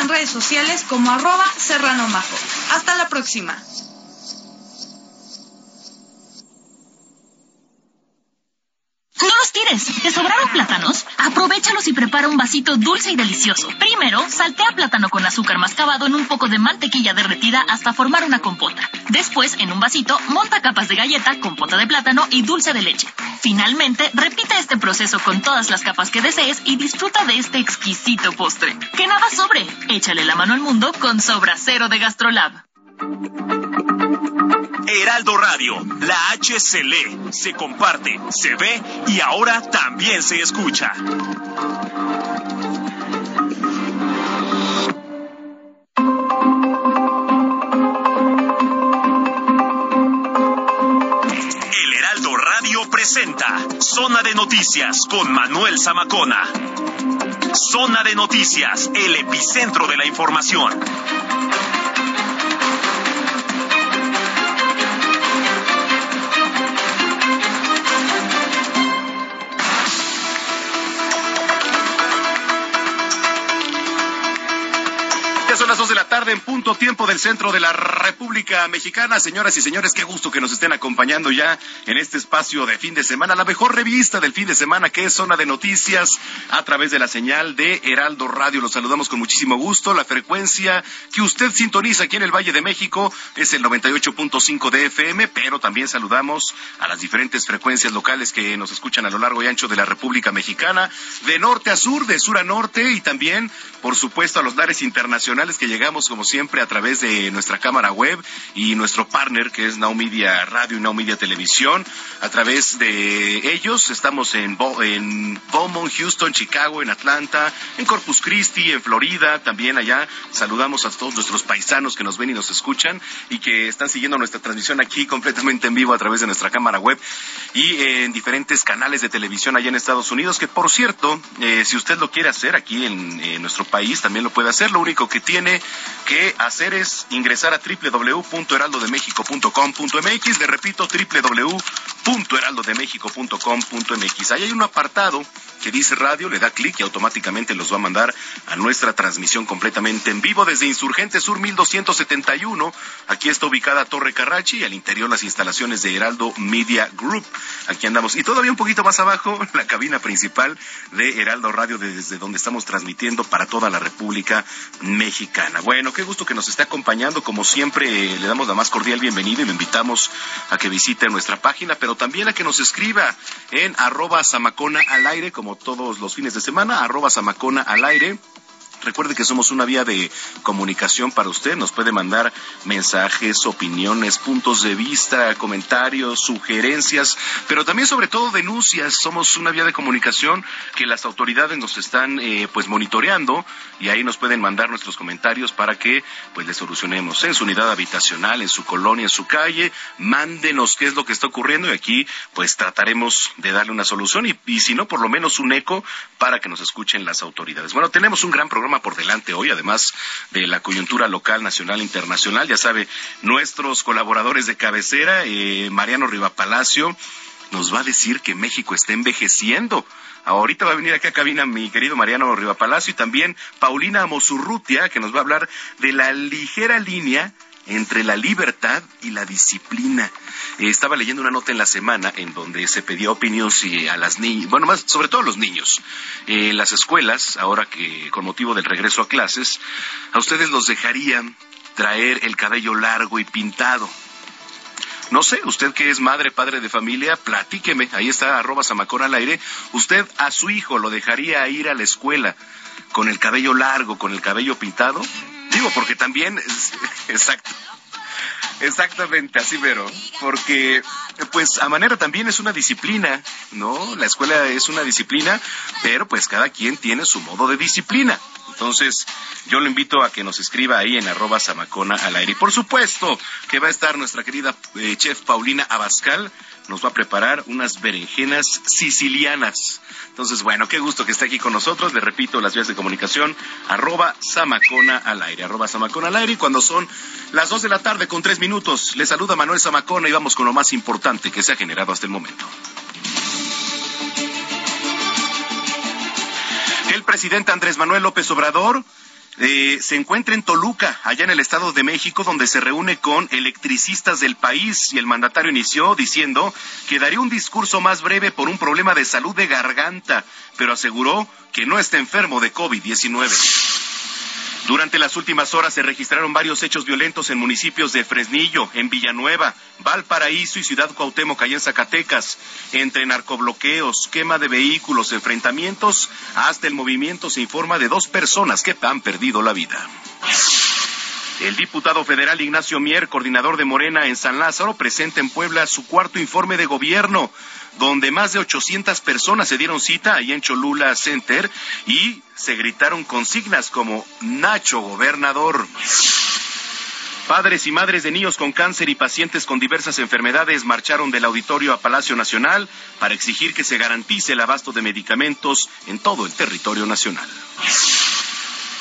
en redes sociales como arroba. Hasta la próxima. No los tires. ¿Te sobraron plátanos? Y prepara un vasito dulce y delicioso. Primero, saltea plátano con azúcar mascabado en un poco de mantequilla derretida hasta formar una compota. Después, en un vasito, monta capas de galleta, compota de plátano y dulce de leche. Finalmente, repite este proceso con todas las capas que desees y disfruta de este exquisito postre. Que nada sobre. Échale la mano al mundo con Sobra Cero de Gastrolab. Heraldo Radio, la H se lee, se comparte, se ve y ahora también se escucha. El Heraldo Radio presenta Zona de Noticias con Manuel Zamacona. Zona de Noticias, el epicentro de la información. En punto tiempo del centro de la República Mexicana. Señoras y señores, qué gusto que nos estén acompañando ya en este espacio de fin de semana, la mejor revista del fin de semana que es Zona de Noticias a través de la señal de Heraldo Radio. Los saludamos con muchísimo gusto. La frecuencia que usted sintoniza aquí en el Valle de México es el 98.5 de FM, pero también saludamos a las diferentes frecuencias locales que nos escuchan a lo largo y ancho de la República Mexicana, de norte a sur, de sur a norte y también, por supuesto, a los lares internacionales que llegamos como siempre a través de nuestra cámara web y nuestro partner que es Now Radio y Now Televisión. A través de ellos estamos en, Bo en Beaumont, Houston, Chicago, en Atlanta, en Corpus Christi, en Florida, también allá. Saludamos a todos nuestros paisanos que nos ven y nos escuchan y que están siguiendo nuestra transmisión aquí completamente en vivo a través de nuestra cámara web y en diferentes canales de televisión allá en Estados Unidos, que por cierto, eh, si usted lo quiere hacer aquí en, en nuestro país, también lo puede hacer. Lo único que tiene que hacer es ingresar a www.heraldodemexico.com.mx. Le repito, www.heraldodemexico.com.mx. Ahí hay un apartado que dice radio, le da clic y automáticamente los va a mandar a nuestra transmisión completamente en vivo desde Insurgente Sur 1271. Aquí está ubicada Torre Carrachi y al interior las instalaciones de Heraldo Media Group. Aquí andamos. Y todavía un poquito más abajo, la cabina principal de Heraldo Radio desde donde estamos transmitiendo para toda la República Mexicana. Bueno, qué gusto que nos esté acompañando. Como siempre, le damos la más cordial bienvenida y lo invitamos a que visite nuestra página, pero también a que nos escriba en arroba zamacona al aire, como todos los fines de semana, arroba zamacona al aire. Recuerde que somos una vía de comunicación para usted. Nos puede mandar mensajes, opiniones, puntos de vista, comentarios, sugerencias, pero también sobre todo denuncias. Somos una vía de comunicación que las autoridades nos están eh, pues monitoreando y ahí nos pueden mandar nuestros comentarios para que pues les solucionemos en su unidad habitacional, en su colonia, en su calle. Mándenos qué es lo que está ocurriendo y aquí pues trataremos de darle una solución y, y si no por lo menos un eco para que nos escuchen las autoridades. Bueno, tenemos un gran programa por delante hoy, además de la coyuntura local, nacional, internacional. Ya sabe, nuestros colaboradores de cabecera, eh, Mariano Rivapalacio, nos va a decir que México está envejeciendo. Ahorita va a venir acá a cabina mi querido Mariano Rivapalacio y también Paulina Mosurrutia, que nos va a hablar de la ligera línea entre la libertad y la disciplina. Eh, estaba leyendo una nota en la semana en donde se pedía opinión si a las niñas, bueno, más sobre todo a los niños, eh, las escuelas, ahora que con motivo del regreso a clases, a ustedes los dejarían traer el cabello largo y pintado. No sé, usted que es madre, padre de familia, platíqueme. Ahí está, arroba Zamacón al aire. Usted a su hijo lo dejaría ir a la escuela con el cabello largo, con el cabello pintado. Digo, porque también, exacto. Exactamente, así pero, porque pues a manera también es una disciplina, ¿no? La escuela es una disciplina, pero pues cada quien tiene su modo de disciplina. Entonces, yo lo invito a que nos escriba ahí en arroba samacona al aire. Y por supuesto que va a estar nuestra querida eh, chef Paulina Abascal, nos va a preparar unas berenjenas sicilianas. Entonces, bueno, qué gusto que esté aquí con nosotros. Le repito, las vías de comunicación, arroba Samacona al aire, arroba Samacona al aire. Y cuando son las dos de la tarde con tres minutos, le saluda Manuel Samacona y vamos con lo más importante que se ha generado hasta el momento. El presidente Andrés Manuel López Obrador eh, se encuentra en Toluca, allá en el Estado de México, donde se reúne con electricistas del país y el mandatario inició diciendo que daría un discurso más breve por un problema de salud de garganta, pero aseguró que no está enfermo de COVID-19. Durante las últimas horas se registraron varios hechos violentos en municipios de Fresnillo, en Villanueva, Valparaíso y Ciudad Cuauhtémoc, allá en Zacatecas, entre narcobloqueos, quema de vehículos, enfrentamientos, hasta el movimiento se informa de dos personas que han perdido la vida. El diputado federal Ignacio Mier, coordinador de Morena en San Lázaro, presenta en Puebla su cuarto informe de gobierno donde más de 800 personas se dieron cita ahí en Cholula Center y se gritaron consignas como Nacho Gobernador. Padres y madres de niños con cáncer y pacientes con diversas enfermedades marcharon del auditorio a Palacio Nacional para exigir que se garantice el abasto de medicamentos en todo el territorio nacional.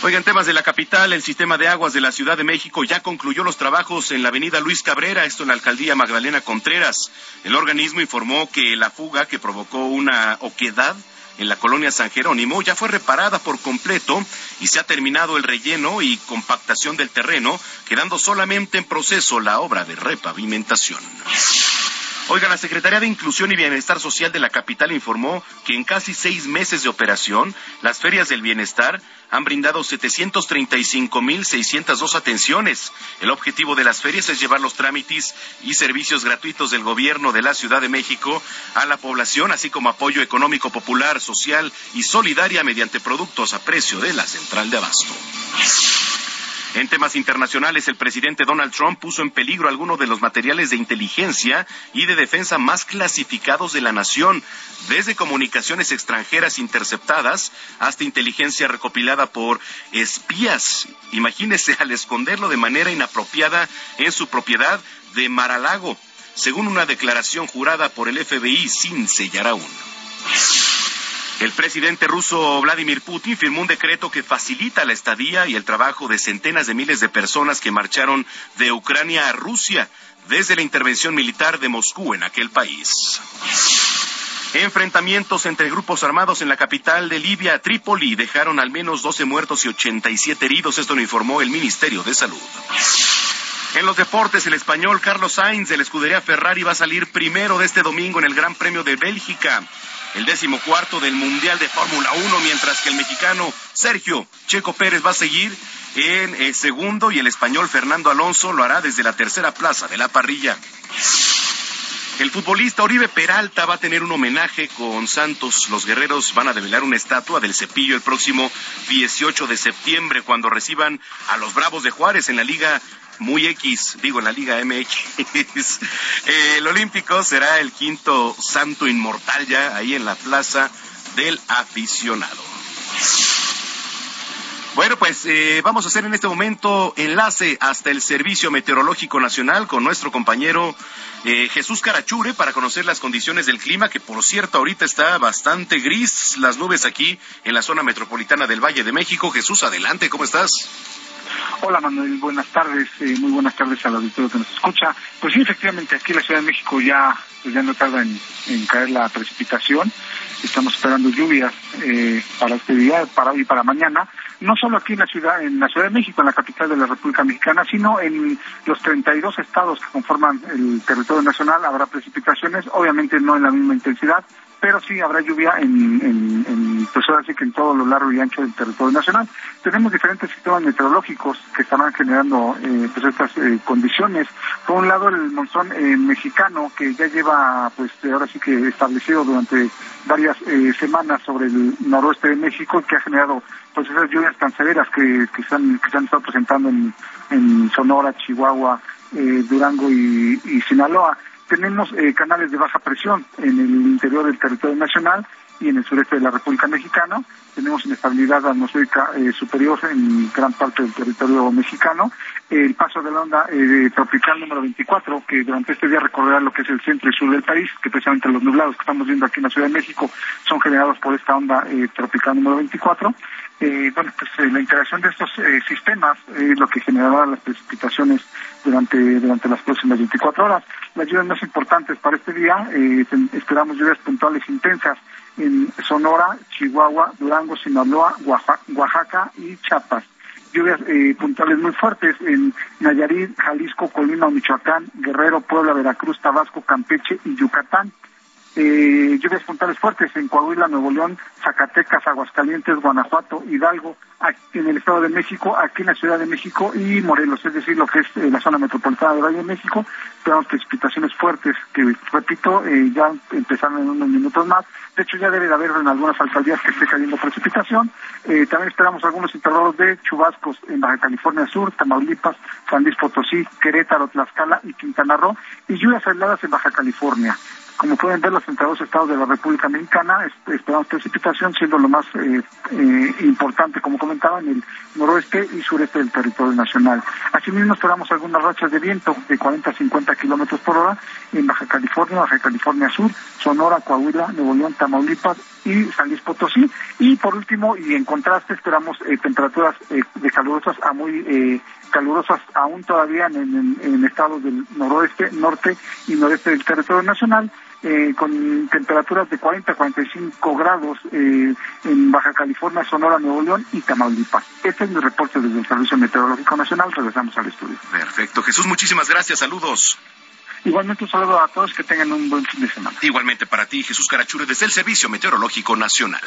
Oigan, temas de la capital, el sistema de aguas de la Ciudad de México ya concluyó los trabajos en la avenida Luis Cabrera, esto en la alcaldía Magdalena Contreras. El organismo informó que la fuga que provocó una oquedad en la colonia San Jerónimo ya fue reparada por completo y se ha terminado el relleno y compactación del terreno, quedando solamente en proceso la obra de repavimentación. Oigan, la Secretaría de Inclusión y Bienestar Social de la capital informó que en casi seis meses de operación, las ferias del bienestar han brindado 735.602 atenciones. El objetivo de las ferias es llevar los trámites y servicios gratuitos del gobierno de la Ciudad de México a la población, así como apoyo económico popular, social y solidaria mediante productos a precio de la central de abasto. En temas internacionales, el presidente Donald Trump puso en peligro algunos de los materiales de inteligencia y de defensa más clasificados de la nación, desde comunicaciones extranjeras interceptadas hasta inteligencia recopilada por espías. Imagínese al esconderlo de manera inapropiada en su propiedad de Maralago, según una declaración jurada por el FBI sin sellar aún. El presidente ruso Vladimir Putin firmó un decreto que facilita la estadía y el trabajo de centenas de miles de personas que marcharon de Ucrania a Rusia desde la intervención militar de Moscú en aquel país. Enfrentamientos entre grupos armados en la capital de Libia, Trípoli, dejaron al menos 12 muertos y 87 heridos. Esto lo informó el Ministerio de Salud. En los deportes, el español Carlos Sainz de la escudería Ferrari va a salir primero de este domingo en el Gran Premio de Bélgica el décimo cuarto del Mundial de Fórmula 1, mientras que el mexicano Sergio Checo Pérez va a seguir en el segundo y el español Fernando Alonso lo hará desde la tercera plaza de la parrilla. El futbolista Oribe Peralta va a tener un homenaje con Santos. Los guerreros van a develar una estatua del cepillo el próximo 18 de septiembre cuando reciban a los Bravos de Juárez en la Liga muy X, digo en la Liga MX. el Olímpico será el quinto santo inmortal ya ahí en la plaza del aficionado. Bueno, pues eh, vamos a hacer en este momento enlace hasta el Servicio Meteorológico Nacional con nuestro compañero eh, Jesús Carachure para conocer las condiciones del clima, que por cierto ahorita está bastante gris las nubes aquí en la zona metropolitana del Valle de México. Jesús, adelante, ¿cómo estás? Hola Manuel, buenas tardes, eh, muy buenas tardes al auditorio que nos escucha. Pues sí, efectivamente, aquí en la Ciudad de México ya, pues ya no tarda en, caer la precipitación. Estamos esperando lluvias eh, para este día, para hoy y para mañana. No solo aquí en la ciudad, en la Ciudad de México, en la capital de la República Mexicana, sino en los 32 estados que conforman el territorio nacional habrá precipitaciones, obviamente no en la misma intensidad, pero sí habrá lluvia en, pues ahora sí que en todo lo largo y ancho del territorio nacional. Tenemos diferentes sistemas meteorológicos que estarán generando eh, pues estas eh, condiciones. Por un lado el monzón eh, mexicano que ya lleva pues ahora sí que establecido durante varias semanas sobre el noroeste de México que ha generado pues esas lluvias tan severas que, que, se, han, que se han estado presentando en, en Sonora, Chihuahua, Durango y, Sinaloa. Tenemos canales de baja presión en el interior del territorio nacional y en el sureste de la República Mexicana. Tenemos inestabilidad atmosférica eh, superior en gran parte del territorio mexicano. El paso de la onda eh, tropical número 24, que durante este día recorrerá lo que es el centro y sur del país, que precisamente los nublados que estamos viendo aquí en la Ciudad de México son generados por esta onda eh, tropical número 24. Bueno, pues la interacción de estos sistemas es lo que generará las precipitaciones durante, durante las próximas 24 horas. Las lluvias más importantes para este día, esperamos lluvias puntuales intensas en Sonora, Chihuahua, Durango, Sinaloa, Oaxaca y Chiapas. Lluvias eh, puntuales muy fuertes en Nayarit, Jalisco, Colima, Michoacán, Guerrero, Puebla, Veracruz, Tabasco, Campeche y Yucatán. Eh, lluvias puntuales fuertes en Coahuila, Nuevo León, Zacatecas, Aguascalientes, Guanajuato, Hidalgo, en el Estado de México, aquí en la Ciudad de México y Morelos, es decir, lo que es eh, la zona metropolitana de Valle de México. Tenemos precipitaciones fuertes que, repito, eh, ya empezaron en unos minutos más. De hecho, ya debe de haber en algunas alcaldías que esté cayendo precipitación. también esperamos algunos intervalos de chubascos en Baja California Sur, Tamaulipas, San Luis Potosí, Querétaro, Tlaxcala y Quintana Roo, y lluvias aisladas en Baja California. Como pueden ver, los 32 estados de la República Mexicana esperamos precipitación, siendo lo más eh, eh, importante, como comentaba, en el noroeste y sureste del territorio nacional. Asimismo, esperamos algunas rachas de viento de 40 a 50 kilómetros por hora en Baja California, Baja California Sur, Sonora, Coahuila, Nuevo León, Tamaulipas y San Luis Potosí. Y por último, y en contraste, esperamos eh, temperaturas de calurosas a muy calurosas aún todavía en, en, estados del noroeste, norte y noreste del territorio nacional eh, con temperaturas de 40 a 45 grados eh, en Baja California, Sonora, Nuevo León y Tamaulipas. Este es mi reporte desde el Servicio Meteorológico Nacional. Regresamos al estudio. Perfecto. Jesús, muchísimas gracias. Saludos. Igualmente un saludo a todos, que tengan un buen fin de semana. Igualmente para ti, Jesús Carachure, desde el Servicio Meteorológico Nacional.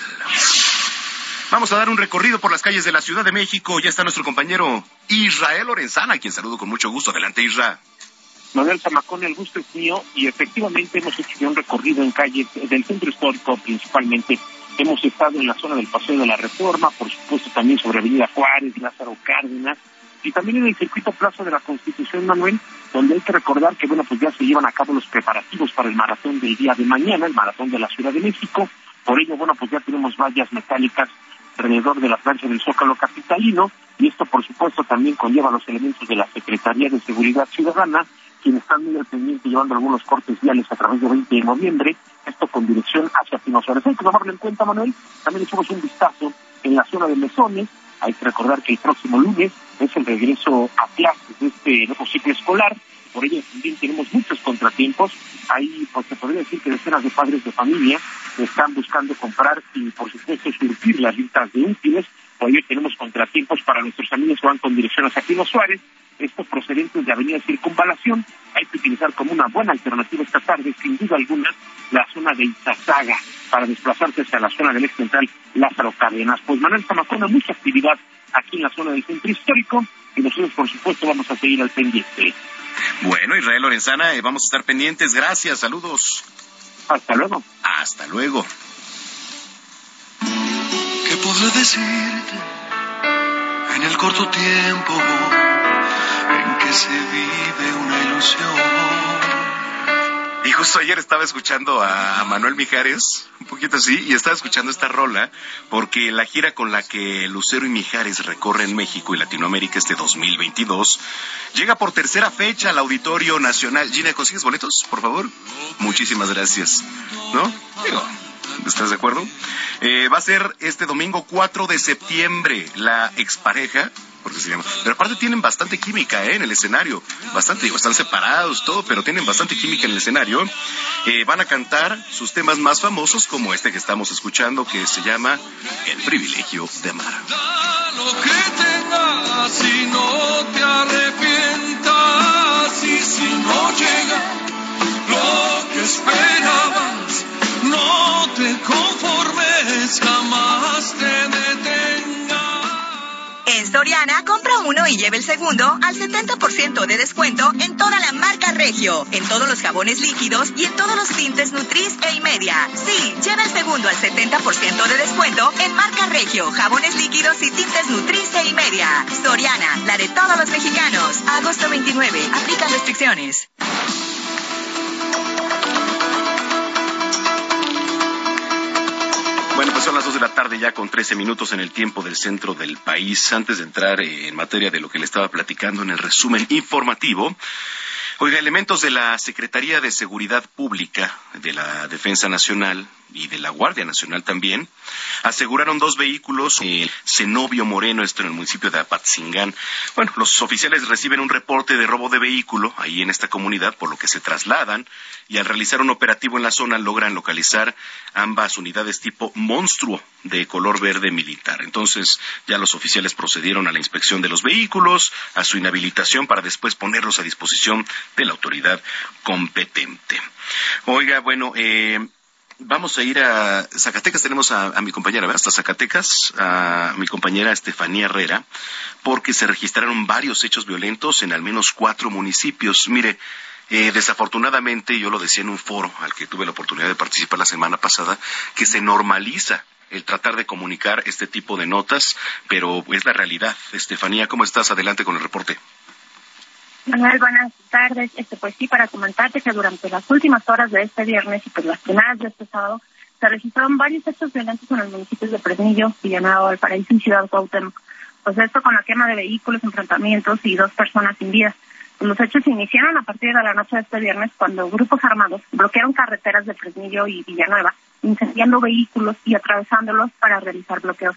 Vamos a dar un recorrido por las calles de la Ciudad de México. Ya está nuestro compañero Israel Lorenzana, a quien saludo con mucho gusto. Adelante, Israel. Manuel Zamacón, el gusto es mío y efectivamente hemos hecho un recorrido en calles del centro histórico principalmente. Hemos estado en la zona del Paseo de la Reforma, por supuesto también sobre Avenida Juárez, Lázaro Cárdenas y también en el circuito Plaza de la Constitución, Manuel, donde hay que recordar que bueno, pues ya se llevan a cabo los preparativos para el maratón del día de mañana, el maratón de la Ciudad de México. Por ello, bueno, pues ya tenemos vallas metálicas alrededor de la plancha del Zócalo Capitalino y esto, por supuesto, también conlleva los elementos de la Secretaría de Seguridad Ciudadana quienes están muy al pendiente llevando algunos cortes viales a través de 20 de noviembre, esto con dirección hacia Pino Suárez. Hay que tomarlo en cuenta, Manuel. También echamos un vistazo en la zona de Mesones. Hay que recordar que el próximo lunes es el regreso a clases de este nuevo ciclo escolar. Por ello también tenemos muchos contratiempos. Ahí, pues se podría decir que decenas de padres de familia están buscando comprar y, por supuesto, surtir las listas de útiles. Por ello tenemos contratiempos para nuestros amigos que van con dirección hacia Pino Suárez estos procedentes de Avenida Circunvalación, hay que utilizar como una buena alternativa esta tarde, sin duda alguna, la zona de Izazaga para desplazarse hacia la zona del ex central Lázaro Cárdenas. Pues Manuel Zamacona, mucha actividad aquí en la zona del centro histórico y nosotros, por supuesto, vamos a seguir al pendiente. Bueno, Israel Lorenzana, eh, vamos a estar pendientes. Gracias, saludos. Hasta luego. Hasta luego. ¿Qué podré decirte en el corto tiempo? Se vive una ilusión. Y justo ayer estaba escuchando a Manuel Mijares, un poquito así, y estaba escuchando esta rola, porque la gira con la que Lucero y Mijares recorren México y Latinoamérica este 2022 llega por tercera fecha al Auditorio Nacional. Gina, ¿consigues boletos, por favor? Muchísimas gracias. ¿No? Digo, ¿estás de acuerdo? Eh, va a ser este domingo 4 de septiembre la expareja porque se llama. Pero aparte tienen bastante química ¿eh? en el escenario, bastante, digo, están separados, todo, pero tienen bastante química en el escenario. Eh, van a cantar sus temas más famosos, como este que estamos escuchando, que se llama El privilegio de amar. lo que no te Soriana, compra uno y lleve el segundo al 70% de descuento en toda la marca Regio, en todos los jabones líquidos y en todos los tintes Nutris e media. Sí, lleve el segundo al 70% de descuento en marca Regio, jabones líquidos y tintes Nutris e media. Soriana, la de todos los mexicanos. Agosto 29, aplica restricciones. Pues son las dos de la tarde ya con 13 minutos en el tiempo del centro del país. Antes de entrar en materia de lo que le estaba platicando en el resumen informativo, Oiga, elementos de la Secretaría de Seguridad Pública, de la Defensa Nacional y de la Guardia Nacional también, aseguraron dos vehículos en Zenobio Moreno, esto en el municipio de Apatzingán. Bueno, los oficiales reciben un reporte de robo de vehículo ahí en esta comunidad, por lo que se trasladan y al realizar un operativo en la zona logran localizar ambas unidades tipo monstruo de color verde militar. Entonces ya los oficiales procedieron a la inspección de los vehículos, a su inhabilitación para después ponerlos a disposición de la autoridad competente. Oiga, bueno, eh, vamos a ir a Zacatecas. Tenemos a, mi compañera, hasta Zacatecas, a mi compañera Estefanía Herrera, porque se registraron varios hechos violentos en al menos cuatro municipios. Mire, eh, desafortunadamente, yo lo decía en un foro al que tuve la oportunidad de participar la semana pasada, que se normaliza el tratar de comunicar este tipo de notas, pero es la realidad. Estefanía, ¿cómo estás? Adelante con el reporte. Manuel, buenas tardes. Este, pues sí, para comentarte que durante las últimas horas de este viernes y pues las primeras de este sábado se registraron varios hechos violentos en los municipios de Fresnillo, Villanueva, Valparaíso y Ciudad Cuauhtémoc. Pues esto con la quema de vehículos, enfrentamientos y dos personas sin vida. Los hechos se iniciaron a partir de la noche de este viernes cuando grupos armados bloquearon carreteras de Fresnillo y Villanueva, incendiando vehículos y atravesándolos para realizar bloqueos.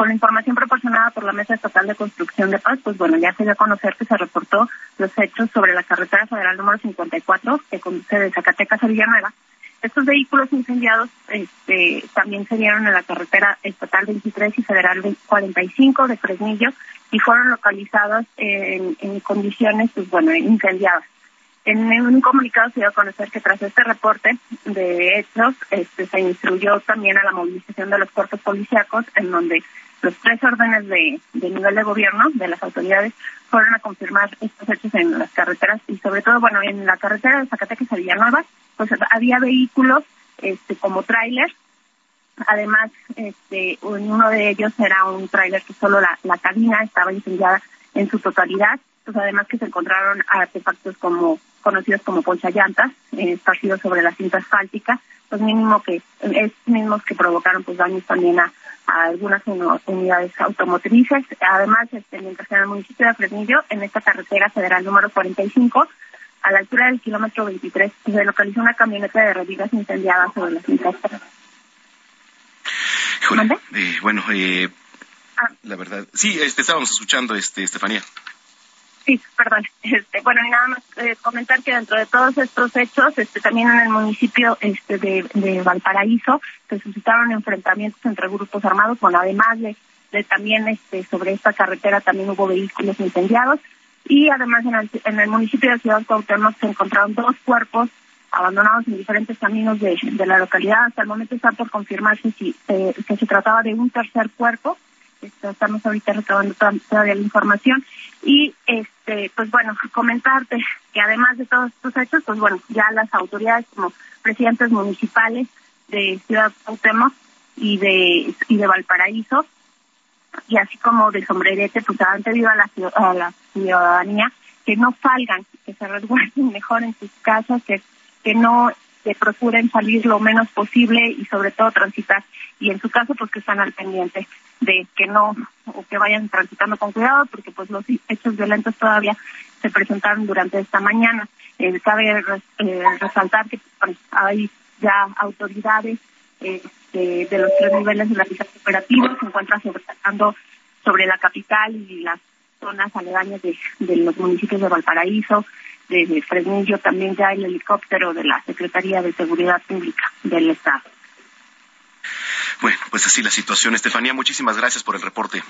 Con la información proporcionada por la Mesa Estatal de Construcción de Paz, pues bueno, ya se dio a conocer que se reportó los hechos sobre la carretera federal número 54 que conduce de Zacatecas a Villanueva. Estos vehículos incendiados este, también se dieron en la carretera estatal 23 y federal 45 de Fresnillo y fueron localizados en, condiciones, pues bueno, incendiadas. En un comunicado se dio a conocer que tras este reporte de hechos, este, se instruyó también a la movilización de los cuerpos policíacos, en donde los tres órdenes de, nivel de gobierno de las autoridades fueron a confirmar estos hechos en las carreteras y sobre todo, bueno, en la carretera de Zacatecas a Villanueva, pues había vehículos este, como tráiler. Además, este, uno de ellos era un tráiler que solo la, la cabina estaba incendiada en su totalidad. Pues además que se encontraron artefactos como conocidos como ponchallantas, eh, esparcidos sobre la cinta asfáltica, pues mínimo que es mismos que provocaron pues daños también a, algunas unidades automotrices. Además, este, mientras en el municipio de Fresnillo, en esta carretera federal número 45, a la altura del kilómetro 23, se localizó una camioneta de revidas incendiada sobre la cinta eh, bueno, eh, ah. la verdad, sí, este, estábamos escuchando, este, Estefanía. Sí, perdón. Este, bueno, y nada más eh, comentar que dentro de todos estos hechos, este, también en el municipio este, de, Valparaíso se suscitaron enfrentamientos entre grupos armados. Bueno, además de, también este, sobre esta carretera también hubo vehículos incendiados. Y además en el, en el municipio de Ciudad Cuauhtémoc se encontraron dos cuerpos abandonados en diferentes caminos de, de la localidad. Hasta el momento está por confirmarse si eh, que se trataba de un tercer cuerpo estamos ahorita recabando todavía la información. Y este pues bueno comentarte que además de todos estos hechos pues bueno ya las autoridades como presidentes municipales de Ciudad Cuauhtémoc y de y de Valparaíso y así como de sombrerete pues han pedido a la, a la ciudadanía que no salgan que se resguarden mejor en sus casas que que no que procuren salir lo menos posible y sobre todo transitar y en su caso pues que están al pendiente de que no o que vayan transitando con cuidado porque pues los hechos violentos todavía se presentaron durante esta mañana eh, cabe eh, resaltar que pues, hay ya autoridades este, de los tres niveles de la visa operativa se encuentran sobresaltando sobre la capital y las zonas aledañas de, de los municipios de Valparaíso, de Fresnillo, también ya el helicóptero de la Secretaría de Seguridad Pública del Estado. Bueno, pues así la situación. Estefanía, muchísimas gracias por el reporte.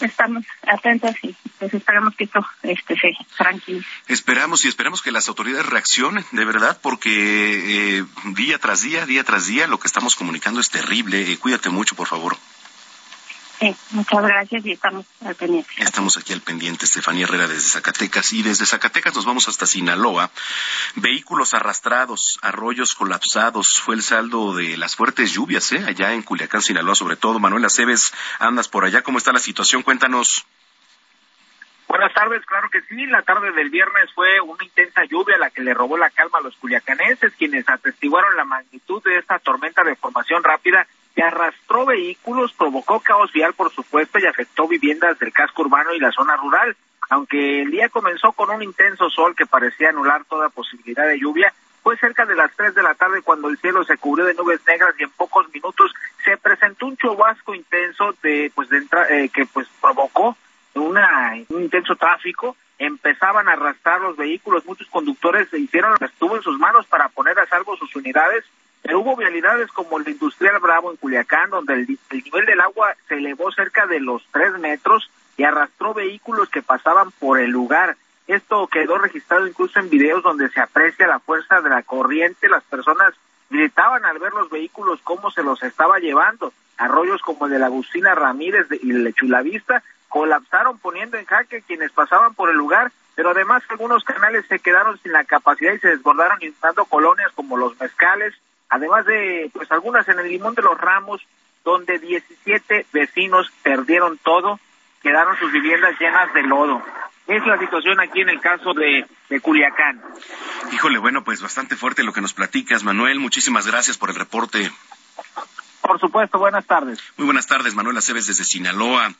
Estamos atentos y pues esperamos que esto este, se tranquilice. Esperamos y esperamos que las autoridades reaccionen, de verdad, porque eh, día tras día, día tras día, lo que estamos comunicando es terrible. Eh, cuídate mucho, por favor. Sí, muchas gracias y estamos al pendiente. Estamos aquí al pendiente, Estefanía Herrera desde Zacatecas. Y desde Zacatecas nos vamos hasta Sinaloa. Vehículos arrastrados, arroyos colapsados, fue el saldo de las fuertes lluvias, ¿eh? Allá en Culiacán, Sinaloa, sobre todo. Manuel Aceves, andas por allá. ¿Cómo está la situación? Cuéntanos. Buenas tardes, claro que sí. La tarde del viernes fue una intensa lluvia la que le robó la calma a los culiacanenses, quienes atestiguaron la magnitud de esta tormenta de formación rápida que arrastró vehículos, provocó caos vial, por supuesto, y afectó viviendas del casco urbano y la zona rural. Aunque el día comenzó con un intenso sol que parecía anular toda posibilidad de lluvia, fue cerca de las 3 de la tarde cuando el cielo se cubrió de nubes negras y en pocos minutos se presentó un chubasco intenso de, pues, de eh, que pues provocó una, un intenso tráfico. Empezaban a arrastrar los vehículos, muchos conductores se hicieron lo que estuvo en sus manos para poner a salvo sus unidades pero hubo vialidades como el Industrial Bravo en Culiacán, donde el, nivel del agua se elevó cerca de los tres metros y arrastró vehículos que pasaban por el lugar. Esto quedó registrado incluso en videos donde se aprecia la fuerza de la corriente. Las personas gritaban al ver los vehículos cómo se los estaba llevando. Arroyos como el de la Agustina Ramírez y el de Chulavista colapsaron poniendo en jaque quienes pasaban por el lugar, pero además algunos canales se quedaron sin la capacidad y se desbordaron inundando colonias como los mezcales, además de pues algunas en el Limón de los Ramos, donde 17 vecinos perdieron todo, quedaron sus viviendas llenas de lodo. Es la situación aquí en el caso de, de Culiacán. Híjole, bueno, pues bastante fuerte lo que nos platicas, Manuel. Muchísimas gracias por el reporte. Por supuesto, buenas tardes. Muy buenas tardes, Manuel Aceves desde Sinaloa.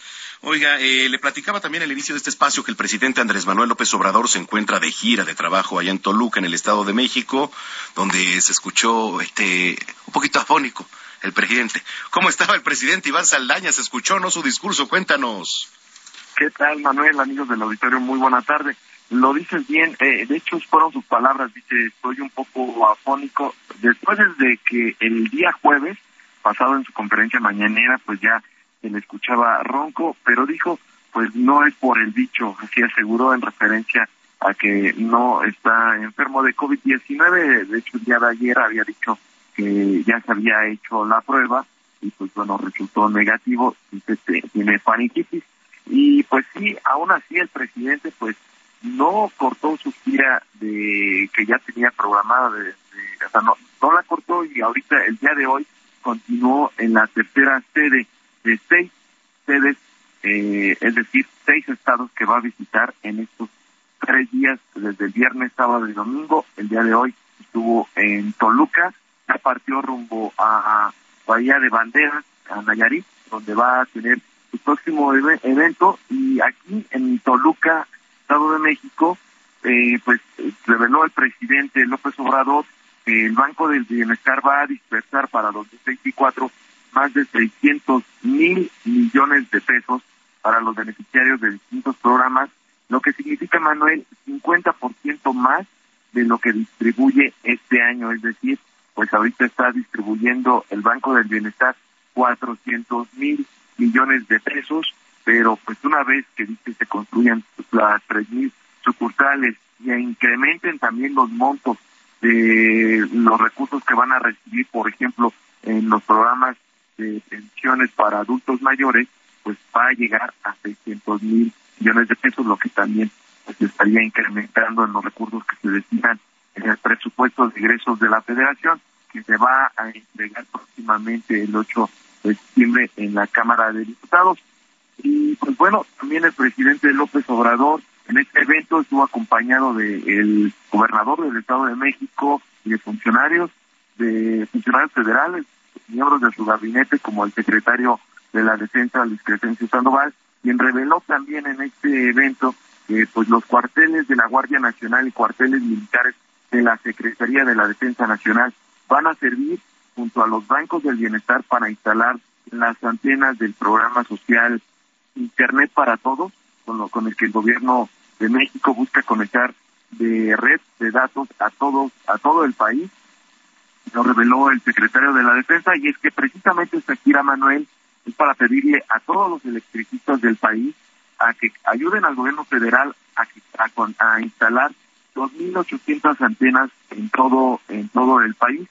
Oiga, eh, le platicaba también al inicio de este espacio que el presidente Andrés Manuel López Obrador se encuentra de gira de trabajo allá en Toluca, en el Estado de México, donde se escuchó este un poquito afónico el presidente. ¿Cómo estaba el presidente Iván Saldaña? ¿Se escuchó no su discurso? Cuéntanos. ¿Qué tal, Manuel, amigos del auditorio? Muy buena tarde. Lo dices bien, eh, de hecho fueron sus palabras, dice, estoy un poco afónico. Después de que el día jueves pasado en su conferencia mañanera, pues ya se le escuchaba ronco, pero dijo, pues no es por el dicho, así aseguró en referencia a que no está enfermo de COVID-19. De hecho, el día de ayer había dicho que ya se había hecho la prueba y pues bueno, resultó negativo y tiene faringitis. Y pues sí, aún así el presidente pues no cortó su gira de que ya tenía programada, de, sea, no, no la cortó y ahorita el día de hoy continuó en la tercera sede de seis sedes, eh, es decir, seis estados que va a visitar en estos tres días, desde el viernes, sábado y domingo. El día de hoy estuvo en Toluca, ya partió rumbo a Bahía de Banderas, a Nayarit, donde va a tener su próximo evento. Y aquí en Toluca, Estado de México, eh, pues reveló el presidente López Obrador el Banco del Bienestar va a dispersar para 2024 más de 600 mil millones de pesos para los beneficiarios de distintos programas, lo que significa, Manuel, 50% más de lo que distribuye este año, es decir, pues ahorita está distribuyendo el Banco del Bienestar 400 mil millones de pesos, pero pues una vez que dice se construyan las tres mil sucursales y incrementen también los montos de los recursos que van a recibir, por ejemplo, en los programas de pensiones para adultos mayores, pues va a llegar a 600 mil millones de pesos, lo que también pues, estaría incrementando en los recursos que se destinan en el presupuesto de ingresos de la federación, que se va a entregar próximamente el 8 de septiembre en la Cámara de Diputados. Y pues bueno, también el presidente López Obrador en este evento estuvo acompañado del gobernador del Estado de México y de funcionarios, de funcionarios federales, miembros de su gabinete, como el secretario de la Defensa, Luis Crescencio Sandoval, quien reveló también en este evento que pues los cuarteles de la Guardia Nacional y cuarteles militares de la Secretaría de la Defensa Nacional. Van a servir junto a los bancos del bienestar para instalar las antenas del programa social Internet para Todos, con, con el que el gobierno de México busca conectar de red de datos a todos a todo el país. Lo reveló el secretario de la defensa y es que precisamente esta gira Manuel es para pedirle a todos los electricistas del país a que ayuden al gobierno federal a, a, a instalar 2.800 antenas en todo en todo el país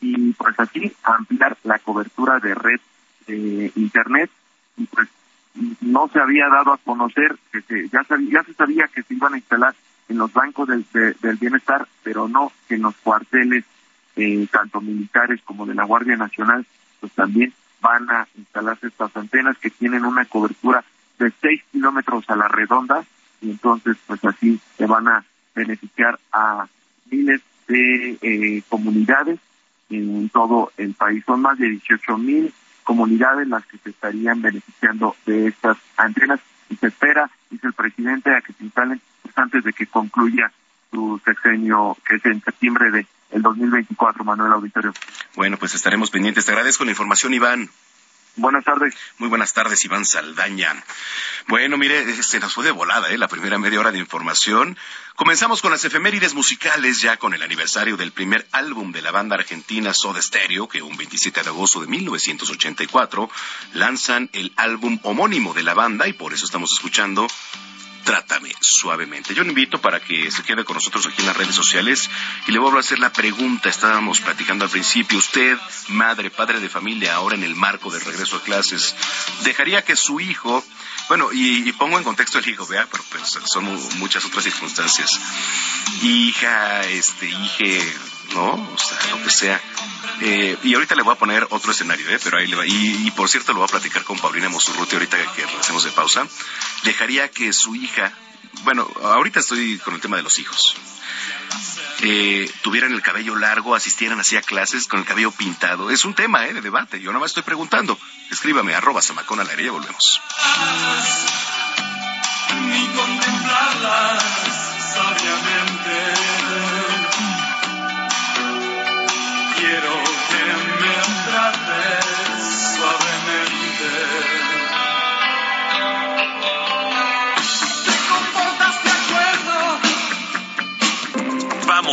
y pues así ampliar la cobertura de red de internet y pues no se había dado a conocer que se, ya, ya se sabía que se iban a instalar en los bancos del, del bienestar, pero no en los cuarteles, eh, tanto militares como de la Guardia Nacional, pues también van a instalarse estas antenas que tienen una cobertura de 6 kilómetros a la redonda y entonces pues así se van a beneficiar a miles de eh, comunidades en todo el país. Son más de 18 mil comunidades las que se estarían beneficiando de estas antenas y se espera, dice el presidente, a que se instalen pues, antes de que concluya su sexenio, que es en septiembre de el 2024, Manuel Auditorio. Bueno, pues estaremos pendientes. Te agradezco la información, Iván. Buenas tardes. Muy buenas tardes, Iván Saldaña. Bueno, mire, se nos fue de volada, ¿eh? La primera media hora de información. Comenzamos con las efemérides musicales, ya con el aniversario del primer álbum de la banda argentina Soda Stereo, que un 27 de agosto de 1984 lanzan el álbum homónimo de la banda y por eso estamos escuchando Trátame suavemente. Yo le invito para que se quede con nosotros aquí en las redes sociales y le vuelvo a hacer la pregunta. Estábamos platicando al principio. Usted, madre, padre de familia, ahora en el marco del regreso a clases, ¿dejaría que su hijo, bueno, y, pongo en contexto el hijo, vea, pero pues, son muchas otras circunstancias. Hija, este, hije, ¿no? O sea, lo que sea. Eh, y ahorita le voy a poner otro escenario, ¿eh? Pero ahí le va. Y, por cierto, lo voy a platicar con Paulina Mosurruti ahorita que hacemos de pausa. Dejaría que su hija, bueno, ahorita estoy con el tema de los hijos. Eh, tuvieran el cabello largo, asistieran así a clases con el cabello pintado. Es un tema, ¿eh? De debate. Yo no me estoy preguntando. Escríbame, arroba samacón al aire. Volvemos. Ni contemplarlas sabiamente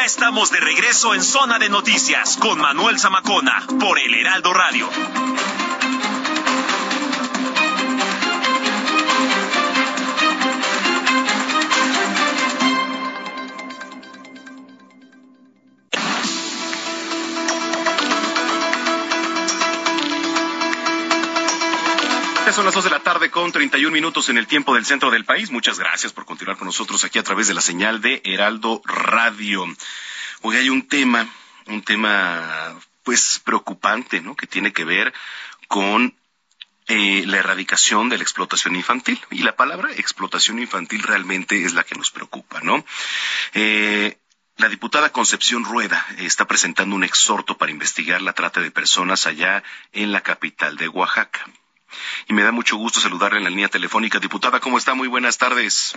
Ya estamos de regreso en Zona de Noticias con Manuel Zamacona por el Heraldo Radio. son las dos de la tarde con 31 minutos en el tiempo del centro del país. Muchas gracias por continuar con nosotros aquí a través de la señal de Heraldo Radio. Hoy hay un tema, un tema pues preocupante, ¿no? Que tiene que ver con eh, la erradicación de la explotación infantil. Y la palabra explotación infantil realmente es la que nos preocupa, ¿no? Eh, la diputada Concepción Rueda está presentando un exhorto para investigar la trata de personas allá en la capital de Oaxaca y me da mucho gusto saludarle en la línea telefónica. Diputada, ¿cómo está? Muy buenas tardes.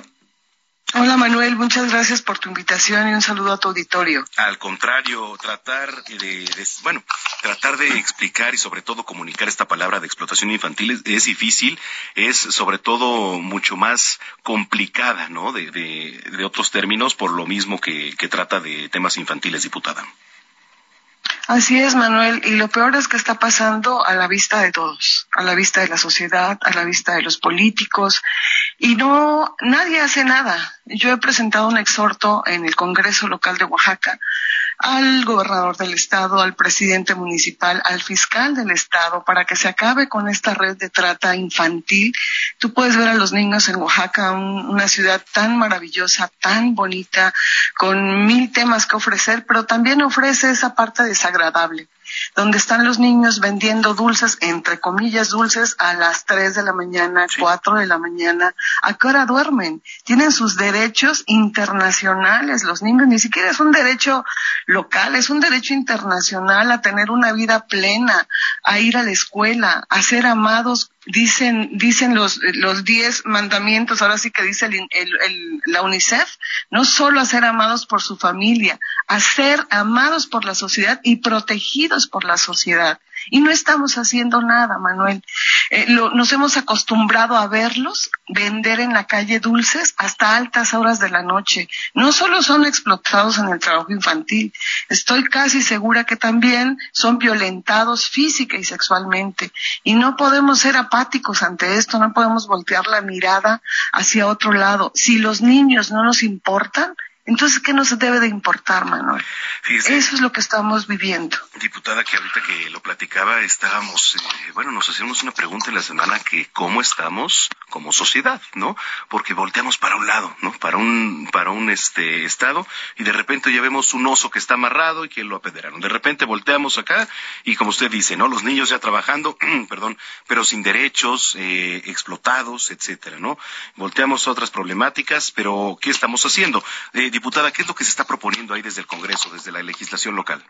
Hola Manuel, muchas gracias por tu invitación y un saludo a tu auditorio. Al contrario, tratar de, bueno, tratar de explicar y sobre todo comunicar esta palabra de explotación infantil es, difícil, es sobre todo mucho más complicada, ¿no? De, de, otros términos, por lo mismo que trata de temas infantiles, diputada. Así es, Manuel, y lo peor es que está pasando a la vista de todos, a la vista de la sociedad, a la vista de los políticos, y no, nadie hace nada. Yo he presentado un exhorto en el Congreso local de Oaxaca al gobernador del estado, al presidente municipal, al fiscal del estado, para que se acabe con esta red de trata infantil. Tú puedes ver a los niños en Oaxaca, una ciudad tan maravillosa, tan bonita, con mil temas que ofrecer, pero también ofrece esa parte desagradable donde están los niños vendiendo dulces, entre comillas dulces, a las 3 de la mañana, cuatro de la mañana. ¿A qué hora duermen? Tienen sus derechos internacionales. Los niños ni siquiera es un derecho local, es un derecho internacional a tener una vida plena, a ir a la escuela, a ser amados dicen dicen los los diez mandamientos ahora sí que dice el, la UNICEF no solo a ser amados por su familia a ser amados por la sociedad y protegidos por la sociedad y no estamos haciendo nada, Manuel. Eh, nos hemos acostumbrado a verlos vender en la calle dulces hasta altas horas de la noche. No solo son explotados en el trabajo infantil, estoy casi segura que también son violentados física y sexualmente. Y no podemos ser apáticos ante esto, no podemos voltear la mirada hacia otro lado. Si los niños no nos importan, entonces, ¿qué nos debe de importar, Manuel? Eso es lo que estamos viviendo. Diputada, que ahorita que lo platicaba, estábamos, eh, bueno, nos hacemos una pregunta en la semana que cómo estamos como sociedad, ¿no? Porque volteamos para un lado, ¿no? Para un, para un este estado y de repente ya vemos un oso que está amarrado y que lo apederaron. De repente volteamos acá y como usted dice, ¿no? Los niños ya trabajando, perdón, pero sin derechos, eh, explotados, etcétera, ¿no? Volteamos a otras problemáticas, pero ¿qué estamos haciendo? Eh, diputada, ¿qué es lo que se está proponiendo ahí desde el Congreso, desde la legislación local?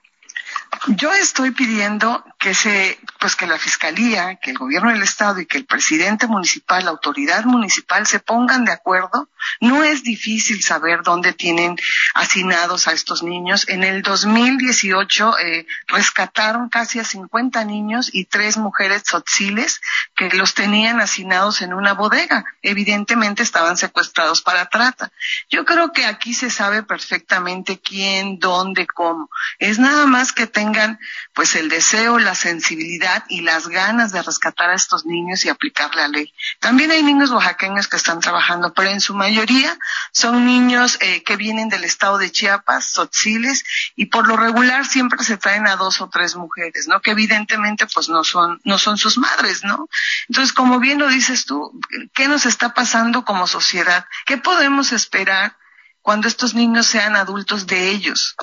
Yo estoy pidiendo que se, pues que la fiscalía, que el gobierno del estado y que el presidente municipal, la autoridad municipal se pongan de acuerdo. No es difícil saber dónde tienen hacinados a estos niños. En el 2018 eh, rescataron casi a 50 niños y tres mujeres tzotziles que los tenían hacinados en una bodega. Evidentemente estaban secuestrados para trata. Yo creo que aquí se sabe perfectamente quién, dónde, cómo. Es nada más que tengan pues el deseo, la sensibilidad y las ganas de rescatar a estos niños y aplicar la ley. También hay niños oaxaqueños que están trabajando, pero en su mayoría son niños eh, que vienen del estado de Chiapas, Sotziles, y por lo regular siempre se traen a dos o tres mujeres, ¿no? Que evidentemente pues no son, no son sus madres, ¿no? Entonces, como bien lo dices tú, ¿qué nos está pasando como sociedad? ¿Qué podemos esperar cuando estos niños sean adultos de ellos?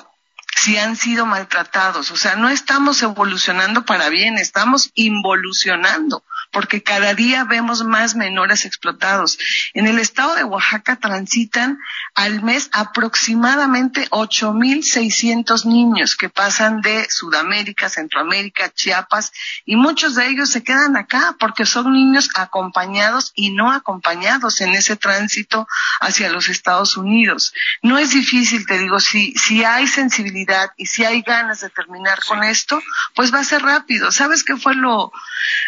Si han sido maltratados. O sea, no estamos evolucionando para bien, estamos involucionando porque cada día vemos más menores explotados. En el estado de Oaxaca transitan al mes aproximadamente 8.600 niños que pasan de Sudamérica, Centroamérica, Chiapas, y muchos de ellos se quedan acá porque son niños acompañados y no acompañados en ese tránsito hacia los Estados Unidos. No es difícil, te digo, si, si hay sensibilidad y si hay ganas de terminar con esto, pues va a ser rápido. ¿Sabes qué fue lo,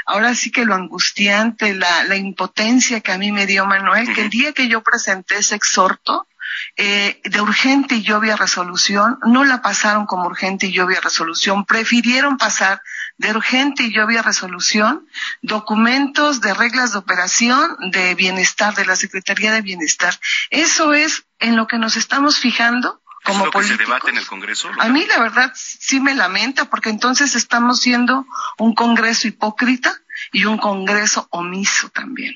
ahora sí que lo angustiante, la, la impotencia que a mí me dio Manuel, que el día que yo presenté ese exhorto, eh, de urgente y llovia resolución, no la pasaron como urgente y llovia resolución, prefirieron pasar de urgente y llovia resolución documentos de reglas de operación de bienestar, de la Secretaría de Bienestar. Eso es en lo que nos estamos fijando como ¿Es se debate en el Congreso? A mí la verdad sí me lamenta porque entonces estamos siendo un Congreso hipócrita y un Congreso omiso también.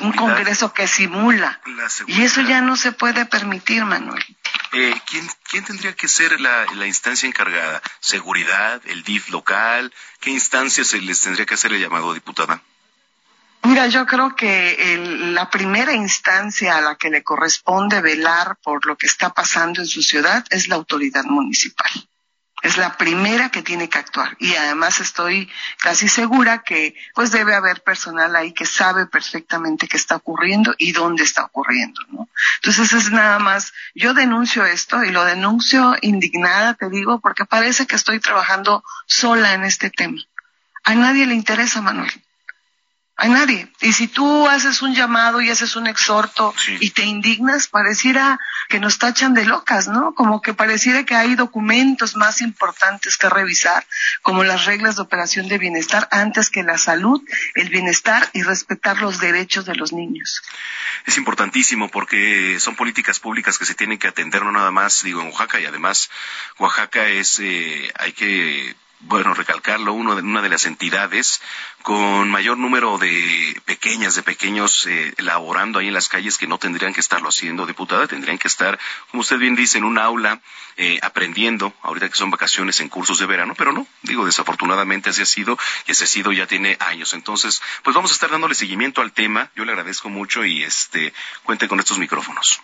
un Congreso que simula. Y eso ya no se puede permitir, Manuel. Eh, ¿quién, ¿Quién tendría que ser la, la, instancia encargada? ¿Seguridad? ¿El DIF local? ¿Qué instancia se les tendría que hacer el llamado, diputada? Mira, yo creo que el, la primera instancia a la que le corresponde velar por lo que está pasando en su ciudad es la autoridad municipal. Es la primera que tiene que actuar y además estoy casi segura que pues debe haber personal ahí que sabe perfectamente qué está ocurriendo y dónde está ocurriendo, ¿no? Entonces es nada más, yo denuncio esto y lo denuncio indignada, te digo, porque parece que estoy trabajando sola en este tema. A nadie le interesa, Manuel a nadie. Y si tú haces un llamado y haces un exhorto y te indignas, pareciera que nos tachan de locas, ¿no? Como que pareciera que hay documentos más importantes que revisar, como las reglas de operación de bienestar, antes que la salud, el bienestar y respetar los derechos de los niños. Es importantísimo porque son políticas públicas que se tienen que atender, no nada más, digo, en Oaxaca y además Oaxaca es, eh, hay que bueno, recalcarlo, uno de, una de las entidades con mayor número de pequeñas, de pequeños eh, laborando ahí en las calles que no tendrían que estarlo haciendo, diputada, tendrían que estar, como usted bien dice, en un aula eh, aprendiendo, ahorita que son vacaciones en cursos de verano, pero no, digo, desafortunadamente así ha sido y ese ha sido ya tiene años. Entonces, pues vamos a estar dándole seguimiento al tema, yo le agradezco mucho y este, cuente con estos micrófonos.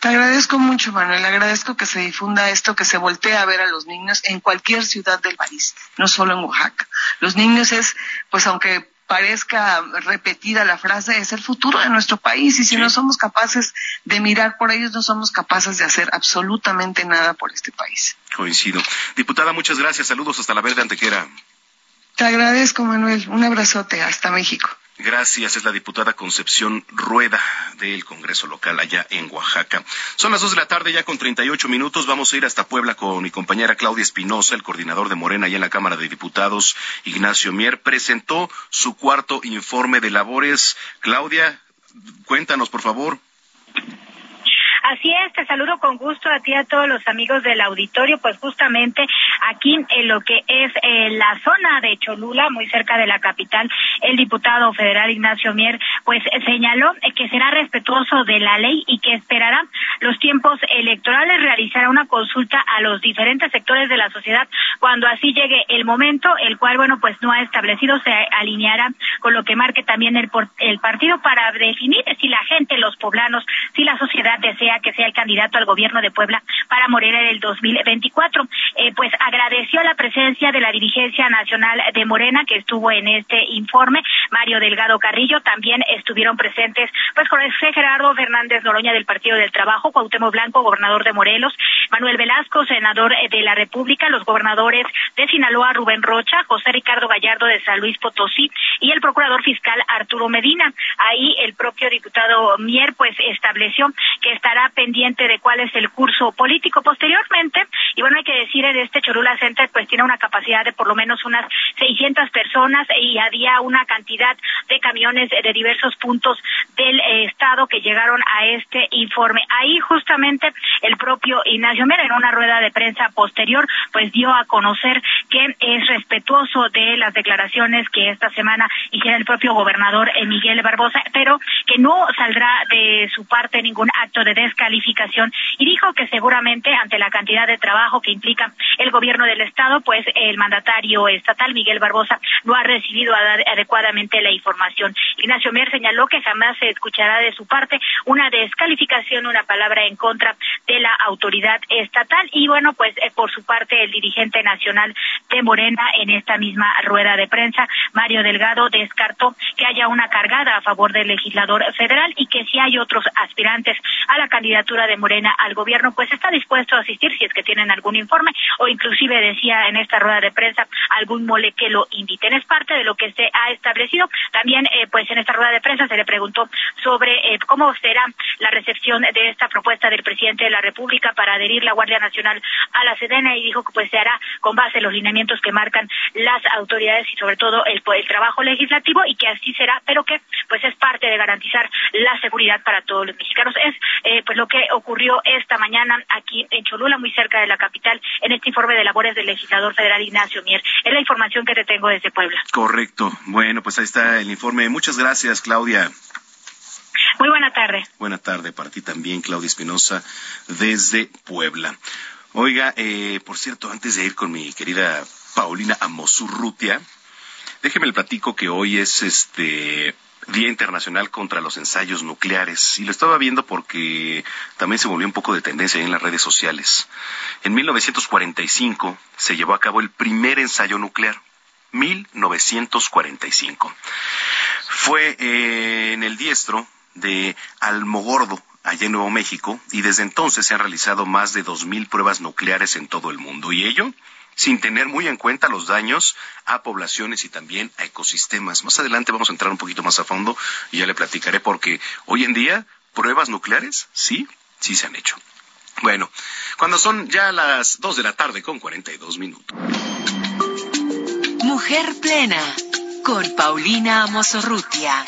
Te agradezco mucho, Manuel. Agradezco que se difunda esto, que se voltee a ver a los niños en cualquier ciudad del país, no solo en Oaxaca. Los niños es, pues aunque parezca repetida la frase, es el futuro de nuestro país y si no somos capaces de mirar por ellos, no somos capaces de hacer absolutamente nada por este país. Coincido. Diputada, muchas gracias. Saludos hasta la Verde Antequera. Te agradezco, Manuel. Un abrazote. Hasta México. Gracias, es la diputada Concepción Rueda del Congreso local allá en Oaxaca. Son las dos de la tarde ya con 38 minutos. Vamos a ir hasta Puebla con mi compañera Claudia Espinosa, el coordinador de Morena allá en la Cámara de Diputados, Ignacio Mier, presentó su cuarto informe de labores. Claudia, cuéntanos, por favor. Así es, te saludo con gusto a ti a todos los amigos del auditorio, pues justamente aquí en lo que es eh, la zona de Cholula, muy cerca de la capital, el diputado federal Ignacio Mier, pues señaló que será respetuoso de la ley y que esperará los tiempos electorales, realizará una consulta a los diferentes sectores de la sociedad cuando así llegue el momento, el cual, bueno, pues no ha establecido, se alineará con lo que marque también el, el partido para definir si la gente, los poblanos, si la sociedad desea que sea el candidato al gobierno de Puebla para Morena en el 2024. Eh, pues agradeció la presencia de la dirigencia nacional de Morena que estuvo en este informe, Mario Delgado Carrillo, también estuvieron presentes pues José Gerardo Fernández Noroña del Partido del Trabajo, Cuauhtémoc Blanco, gobernador de Morelos, Manuel Velasco, senador eh, de la República, los gobernadores de Sinaloa, Rubén Rocha, José Ricardo Gallardo de San Luis Potosí y el procurador fiscal Arturo Medina. Ahí el propio diputado Mier pues estableció que estará pendiente de cuál es el curso político. Posteriormente, y bueno, hay que decir, en este Cholula Center pues tiene una capacidad de por lo menos unas 600 personas y había una cantidad de camiones de diversos puntos del eh, estado que llegaron a este informe. Ahí justamente el propio Ignacio Mera en una rueda de prensa posterior pues dio a conocer que es respetuoso de las declaraciones que esta semana hiciera el propio gobernador eh, Miguel Barbosa, pero que no saldrá de su parte ningún acto de calificación y dijo que seguramente ante la cantidad de trabajo que implica el gobierno del estado, pues el mandatario estatal Miguel Barbosa no ha recibido adecuadamente la información. Ignacio Mier señaló que jamás se escuchará de su parte una descalificación, una palabra en contra de la autoridad estatal y bueno, pues eh, por su parte el dirigente nacional de Morena en esta misma rueda de prensa, Mario Delgado descartó que haya una cargada a favor del legislador federal y que si hay otros aspirantes a la candidatura de Morena al gobierno, pues está dispuesto a asistir si es que tienen algún informe o inclusive decía en esta rueda de prensa algún mole que lo inviten. Es parte de lo que se ha establecido. También, eh, pues en esta rueda de prensa se le preguntó sobre eh, cómo será la recepción de esta propuesta del presidente de la República para adherir la Guardia Nacional a la Sedena y dijo que pues se hará con base en los lineamientos que marcan las autoridades y sobre todo el, el trabajo legislativo y que así será, pero que pues es parte de garantizar la seguridad para todos los mexicanos. Es eh, pues lo que ocurrió esta mañana aquí en Cholula, muy cerca de la capital, en este informe de labores del legislador federal Ignacio Mier. Es la información que te tengo desde Puebla. Correcto. Bueno, pues ahí está el informe. Muchas gracias, Claudia. Muy buena tarde. Buena tarde para ti también, Claudia Espinosa, desde Puebla. Oiga, eh, por cierto, antes de ir con mi querida Paulina Amosurrutia, déjeme el platico que hoy es este Día Internacional contra los Ensayos Nucleares. Y lo estaba viendo porque también se volvió un poco de tendencia en las redes sociales. En 1945 se llevó a cabo el primer ensayo nuclear. 1945. Fue eh, en el diestro de Almogordo, allá en Nuevo México, y desde entonces se han realizado más de 2.000 pruebas nucleares en todo el mundo. Y ello sin tener muy en cuenta los daños a poblaciones y también a ecosistemas. Más adelante vamos a entrar un poquito más a fondo y ya le platicaré porque hoy en día pruebas nucleares sí, sí se han hecho. Bueno, cuando son ya las 2 de la tarde con 42 minutos. Mujer plena con Paulina Mosorrutia.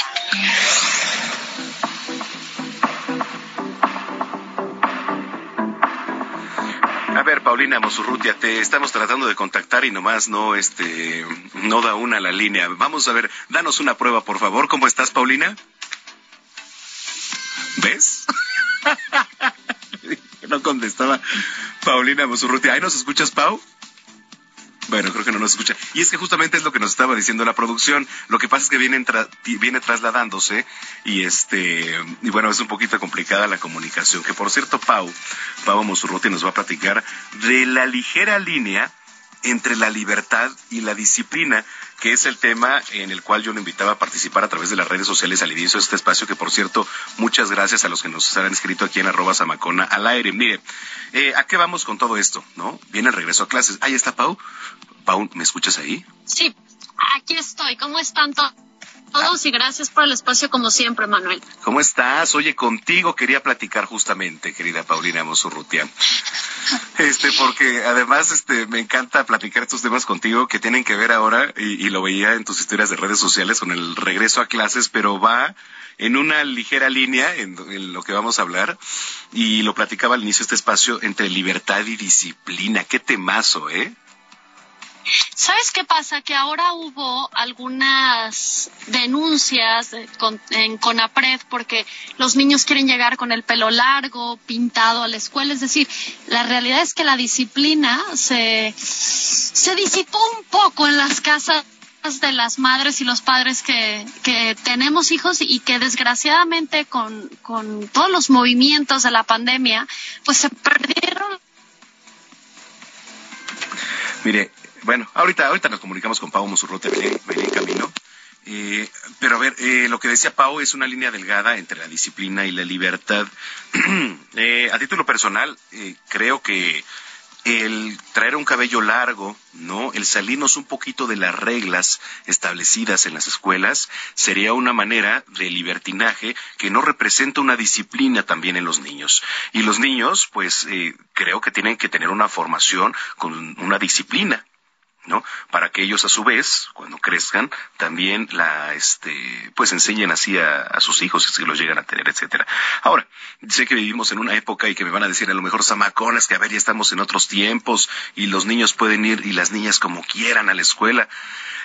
Ver, Paulina Mosurrutia, te estamos tratando de contactar y nomás no, este, no da una la línea. Vamos a ver, danos una prueba, por favor. ¿Cómo estás, Paulina? ¿Ves? no contestaba Paulina Mosurrutia. ¿Ahí nos escuchas, Pau? Bueno, creo que no nos escucha. Y es que justamente es lo que nos estaba diciendo la producción. Lo que pasa es que viene, viene trasladándose y este y bueno, es un poquito complicada la comunicación. Que por cierto, Pau, Pau Mosurruti nos va a platicar de la ligera línea entre la libertad y la disciplina, que es el tema en el cual yo lo invitaba a participar a través de las redes sociales al inicio de este espacio, que por cierto, muchas gracias a los que nos han escrito aquí en arroba Samacona al aire. Mire, eh, ¿a qué vamos con todo esto? ¿No? Viene el regreso a clases. Ahí está Pau. Pau, ¿me escuchas ahí? Sí. Aquí estoy. ¿Cómo están todos? Todos y gracias por el espacio como siempre, Manuel. ¿Cómo estás? Oye, contigo quería platicar justamente, querida Paulina Mosurrutia. Este, porque además este, me encanta platicar estos temas contigo que tienen que ver ahora, y, lo veía en tus historias de redes sociales con el regreso a clases, pero va en una ligera línea en, en, lo que vamos a hablar y lo platicaba al inicio este espacio entre libertad y disciplina. Qué temazo, ¿eh? ¿Sabes qué pasa? Que ahora hubo algunas denuncias en CONAPRED porque los niños quieren llegar con el pelo largo, pintado a la escuela. Es decir, la realidad es que la disciplina se, se disipó un poco en las casas de las madres y los padres que, que tenemos hijos y que desgraciadamente con, con todos los movimientos de la pandemia, pues se perdieron Mire, bueno, ahorita, ahorita nos comunicamos con Pau Mosurrote, venía, en camino. Eh, pero a ver, eh, lo que decía Pau es una línea delgada entre la disciplina y la libertad. Eh, a título personal, creo que el traer un cabello largo, ¿no? El salirnos un poquito de las reglas establecidas en las escuelas sería una manera de libertinaje que no representa una disciplina también en los niños. Y los niños, pues, creo que tienen que tener una formación con una disciplina. ¿No? Para que ellos a su vez, cuando crezcan, también la, este, pues enseñen así a, sus hijos si los llegan a tener, etcétera. Ahora, sé que vivimos en una época y que me van a decir a lo mejor zamacones que a ver ya estamos en otros tiempos y los niños pueden ir y las niñas como quieran a la escuela.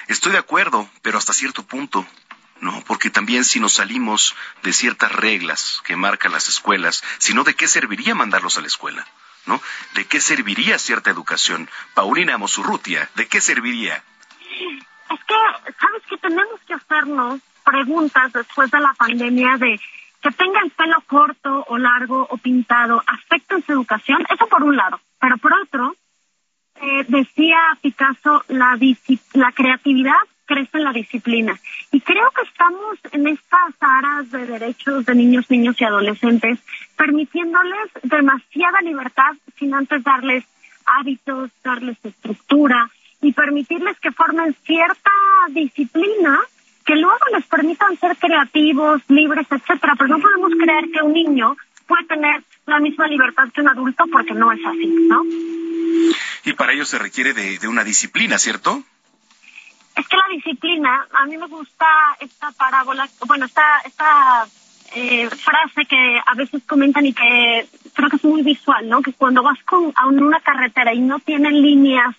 Estoy de acuerdo, pero hasta cierto punto. No, porque también si nos salimos de ciertas reglas que marcan las escuelas, si no, ¿de qué serviría mandarlos a la escuela? ¿No? ¿De qué serviría cierta educación? Paulina Mosurrutia, ¿de qué serviría? Es que, ¿sabes que Tenemos que hacernos preguntas después de la pandemia de que tenga el pelo corto o largo o pintado, ¿afecta en su educación? Eso por un lado. Pero por otro, eh, decía Picasso, la, la creatividad crece la disciplina. Y creo que estamos en estas aras de derechos de niños, niños y adolescentes, permitiéndoles demasiada libertad sin antes darles hábitos, darles estructura y permitirles que formen cierta disciplina que luego les permitan ser creativos, libres, etcétera. Pero no podemos creer que un niño puede tener la misma libertad que un adulto porque no es así, ¿no? Y para ello se requiere de, de una disciplina, ¿cierto? Es que la disciplina, a mí me gusta esta parábola, bueno, esta, esta eh, frase que a veces comentan y que creo que es muy visual, ¿no? Que cuando vas con, a una carretera y no tienen líneas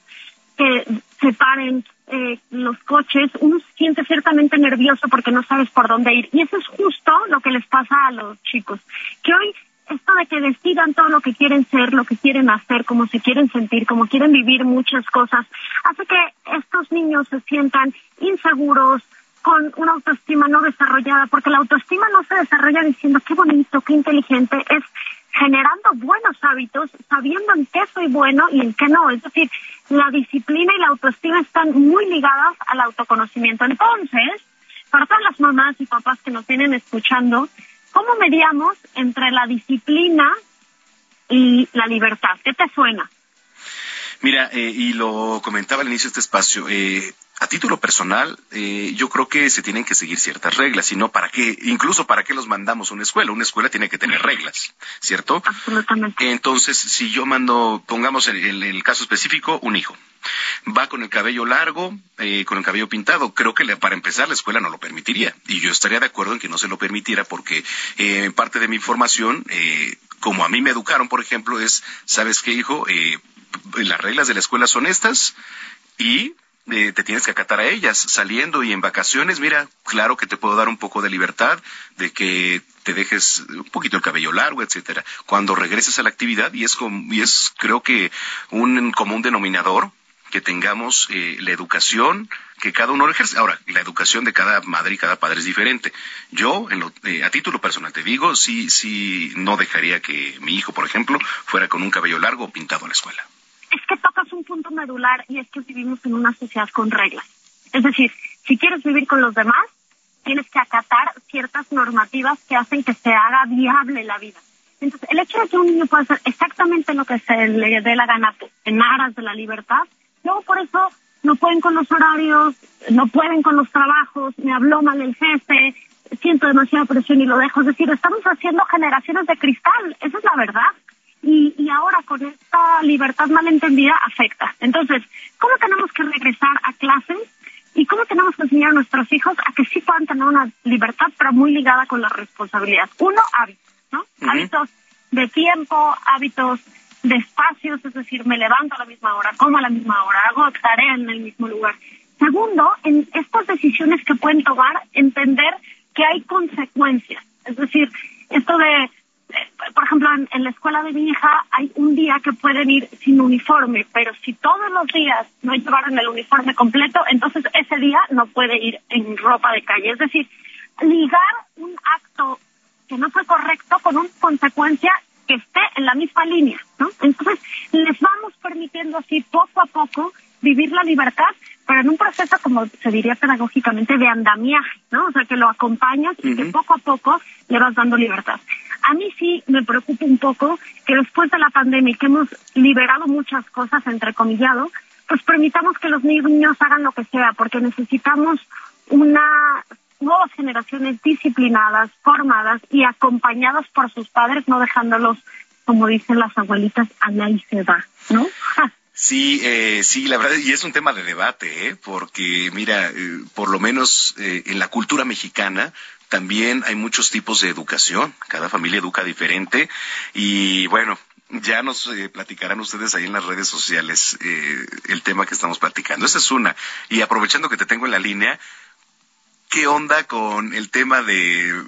que separen eh, los coches, uno se siente ciertamente nervioso porque no sabes por dónde ir. Y eso es justo lo que les pasa a los chicos, que hoy esto de que decidan todo lo que quieren ser, lo que quieren hacer, cómo se quieren sentir, cómo quieren vivir muchas cosas, hace que estos niños se sientan inseguros, con una autoestima no desarrollada, porque la autoestima no se desarrolla diciendo qué bonito, qué inteligente, es generando buenos hábitos, sabiendo en qué soy bueno y en qué no. Es decir, la disciplina y la autoestima están muy ligadas al autoconocimiento. Entonces, para todas las mamás y papás que nos vienen escuchando, ¿Cómo mediamos entre la disciplina y la libertad? ¿Qué te suena? Mira, eh, y lo comentaba al inicio de este espacio, eh, a título personal, eh, yo creo que se tienen que seguir ciertas reglas, y no para qué, incluso para qué los mandamos a una escuela. Una escuela tiene que tener reglas, ¿cierto? Absolutamente. Entonces, si yo mando, pongamos en, el caso específico, un hijo, va con el cabello largo, eh, con el cabello pintado, creo que para empezar la escuela no lo permitiría, y yo estaría de acuerdo en que no se lo permitiera porque eh, parte de mi formación, eh, como a mí me educaron, por ejemplo, es, ¿sabes qué, hijo? Eh, las reglas de la escuela son estas y eh, te tienes que acatar a ellas. Saliendo y en vacaciones, mira, claro que te puedo dar un poco de libertad, de que te dejes un poquito el cabello largo, etcétera. Cuando regreses a la actividad, y es, y es creo que un común denominador, que tengamos eh, la educación que cada uno ejerce. Ahora, la educación de cada madre y cada padre es diferente. Yo, en lo, eh, a título personal te digo, sí, sí, no dejaría que mi hijo, por ejemplo, fuera con un cabello largo pintado en la escuela es que punto medular y es que vivimos en una sociedad con reglas. Es decir, si quieres vivir con los demás, tienes que acatar ciertas normativas que hacen que se haga viable la vida. Entonces, el hecho de que un niño pueda hacer exactamente lo que se le dé la gana en aras de la libertad, luego por eso no pueden con los horarios, no pueden con los trabajos, me habló mal el jefe, siento demasiada presión y lo dejo. Es decir, estamos haciendo generaciones de cristal, esa es la verdad. Y, y ahora con esta libertad malentendida afecta. Entonces, ¿cómo tenemos que regresar a clases y cómo tenemos que enseñar a nuestros hijos a que sí puedan tener una libertad, pero muy ligada con la responsabilidad? Uno, hábitos, ¿no? Hábitos de tiempo, hábitos de espacios, es decir, me levanto a la misma hora, como a la misma hora, hago tarea en el mismo lugar. Segundo, en estas decisiones que pueden tomar, entender que hay consecuencias. Es decir, esto de, por ejemplo, en, la escuela de mi hija hay un día que pueden ir sin uniforme, pero si todos los días no llevaron el uniforme completo, entonces ese día no puede ir en ropa de calle. Es decir, ligar un acto que no fue correcto con una consecuencia que esté en la misma línea, ¿no? Entonces, les vamos permitiendo así poco a poco vivir la libertad, pero en un proceso, como se diría pedagógicamente, de andamiaje, ¿no? O sea, que lo acompañas y que poco a poco le vas dando libertad. A mí sí me preocupa un poco que después de la pandemia y que hemos liberado muchas cosas, entre comillado, pues permitamos que los niños hagan lo que sea, porque necesitamos una nuevas generaciones disciplinadas, formadas y acompañadas por sus padres, no dejándolos, como dicen las abuelitas, a y se va, ¿no? Sí, eh, sí, la verdad, y es un tema de debate, ¿eh? porque mira, eh, por lo menos eh, en la cultura mexicana también hay muchos tipos de educación, cada familia educa diferente y bueno, ya nos platicarán ustedes ahí en las redes sociales el tema que estamos platicando. Esa es una. Y aprovechando que te tengo en la línea, ¿qué onda con el tema de,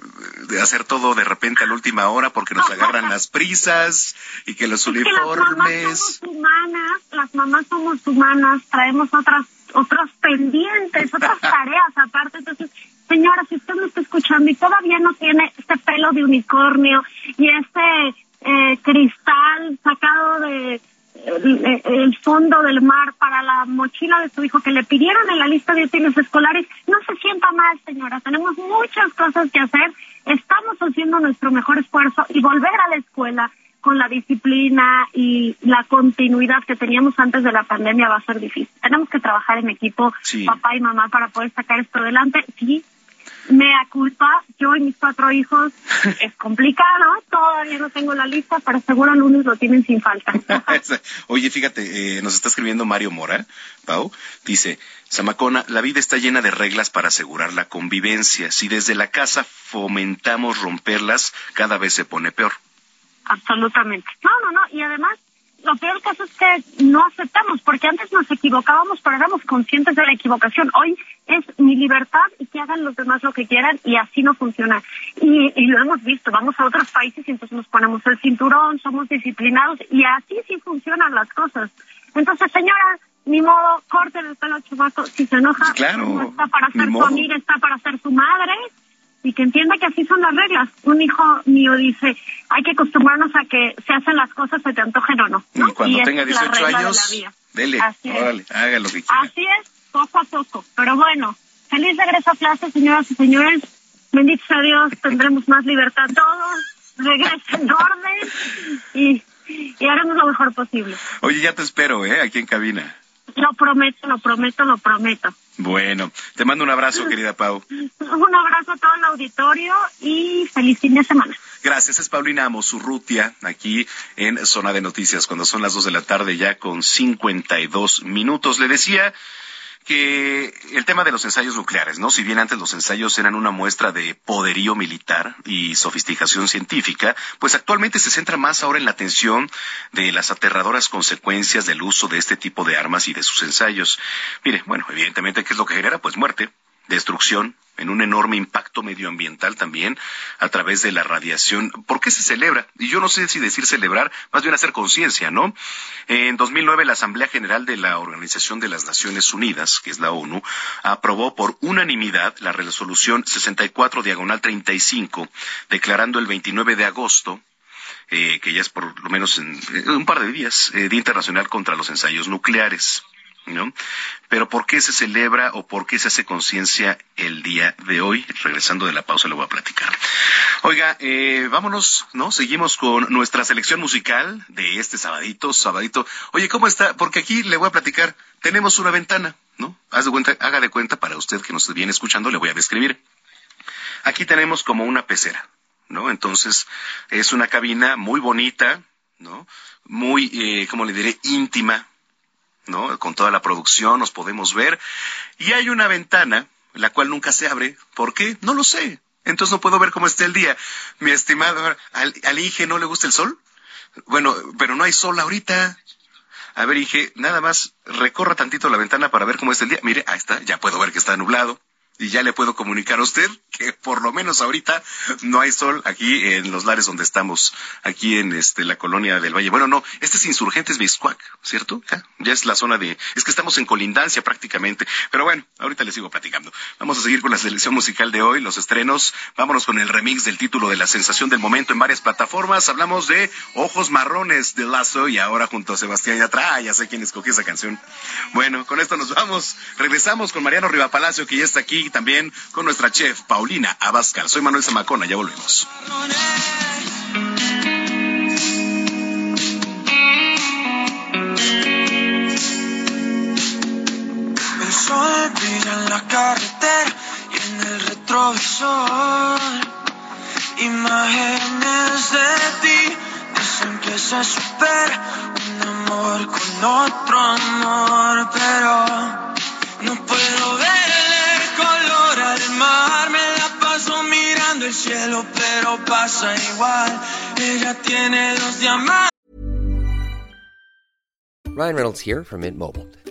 de, hacer todo de repente a la última hora porque nos agarran las prisas y que los uniformes? las mamás somos humanas, traemos otras otros pendientes, otras tareas aparte. Entonces, señora, si usted me está escuchando y todavía no tiene este pelo de unicornio y este eh, cristal sacado de el fondo del mar para la mochila de su hijo que le pidieron en la lista de útiles escolares, no se sienta mal, señora. Tenemos muchas cosas que hacer. Estamos haciendo nuestro mejor esfuerzo y volver a la escuela con la disciplina y la continuidad que teníamos antes de la pandemia va a ser difícil. Tenemos que trabajar en equipo, papá y mamá, para poder sacar esto adelante. Sí, me culpa, yo y mis cuatro hijos, es complicado, todavía no tengo la lista, pero seguro lunes lo tienen sin falta. Oye, fíjate, eh, nos está escribiendo Mario Mora, Pau, dice, Samacona, la vida está llena de reglas para asegurar la convivencia. Si desde la casa fomentamos romperlas, cada vez se pone peor absolutamente. No, no, no, y además lo peor caso es que no aceptamos, porque antes nos equivocábamos, pero éramos conscientes de la equivocación. Hoy es mi libertad y que hagan los demás lo que quieran y así no funciona. Y, y lo hemos visto, vamos a otros países y entonces nos ponemos el cinturón, somos disciplinados y así sí funcionan las cosas. Entonces, señora, ni modo, corte el pelo chubaco, si se enoja, claro, no está para ser su amiga, está para ser su madre y que entienda que así son las reglas. Un hijo mío dice, hay que acostumbrarnos a que se hacen las cosas se te antojen o no. Y cuando tenga 18 años, dele, Así haga lo que quiera. Así es, poco a poco. Pero bueno, feliz regreso a clase, señoras y señores. Bendito sea Dios, tendremos más libertad todos. Regresen en orden y, y haremos lo mejor posible. Oye, ya te espero, ¿eh? Aquí en cabina. Lo prometo, lo prometo, lo prometo. Bueno, te mando un abrazo, querida Pau. Un abrazo a todo el auditorio y feliz fin de semana. Gracias, es Paulina Mosurrutia, aquí en Zona de Noticias, cuando son las dos de la tarde ya con 52 minutos. Le decía que el tema de los ensayos nucleares, ¿no? Si bien antes los ensayos eran una muestra de poderío militar y sofisticación científica, pues actualmente se centra más ahora en la atención de las aterradoras consecuencias del uso de este tipo de armas y de sus ensayos. Mire, bueno, evidentemente, ¿qué es lo que genera? Pues muerte, destrucción, en un enorme impacto medioambiental también a través de la radiación. ¿Por qué se celebra? Y yo no sé si decir celebrar, más bien hacer conciencia, ¿no? En 2009 la Asamblea General de la Organización de las Naciones Unidas, que es la ONU, aprobó por unanimidad la resolución 64 diagonal 35, declarando el 29 de agosto eh, que ya es por lo menos en, un par de días, eh, Día Internacional contra los Ensayos Nucleares. ¿No? Pero ¿por qué se celebra o por qué se hace conciencia el día de hoy? Regresando de la pausa le voy a platicar. Oiga, eh, vámonos, ¿no? Seguimos con nuestra selección musical de este sabadito, sabadito. Oye, ¿cómo está? Porque aquí le voy a platicar. Tenemos una ventana, ¿no? Haz de cuenta, haga de cuenta para usted que nos viene escuchando, le voy a describir. Aquí tenemos como una pecera, ¿no? Entonces, es una cabina muy bonita, ¿no? Muy, eh, como le diré, íntima, ¿no? Con toda la producción nos podemos ver. Y hay una ventana, la cual nunca se abre. ¿Por qué? No lo sé. Entonces no puedo ver cómo está el día. Mi estimado, ¿al, al no le gusta el sol? Bueno, pero no hay sol ahorita. A ver, Inge, nada más recorra tantito la ventana para ver cómo está el día. Mire, ahí está, ya puedo ver que está nublado y ya le puedo comunicar a usted que por lo menos ahorita no hay sol aquí en los lares donde estamos, aquí en este la colonia del Valle. Bueno, no, este es Insurgentes Biscuac, ¿cierto? Ya, es la zona de, es que estamos en colindancia prácticamente. Pero bueno, ahorita les sigo platicando. Vamos a seguir con la selección musical de hoy, los estrenos. Vámonos con el remix del título de la sensación del momento en varias plataformas. Hablamos de Ojos Marrones de Lazo y ahora junto a Sebastián Yatra, ya sé quién escogió esa canción. Bueno, con esto nos vamos. Regresamos con Mariano Rivapalacio que ya está aquí también con nuestra chef Paulina Abascal. Soy Manuel Zamacona, ya volvemos. El sol brilla en la carretera y en el retrovisor. Imágenes de ti dicen que se supera un amor con otro amor, pero no puedo ver cielo, pero pasa igual. Ella tiene dos diamantes. Ryan Reynolds here from Mint Mobile.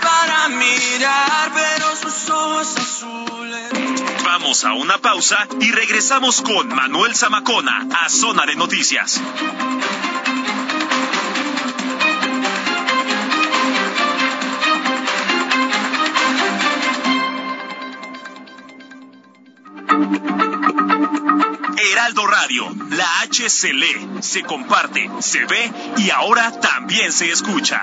Para mirar, pero sus ojos azules. Vamos a una pausa y regresamos con Manuel Zamacona a Zona de Noticias. Heraldo Radio, la H se lee, se comparte, se ve y ahora también se escucha.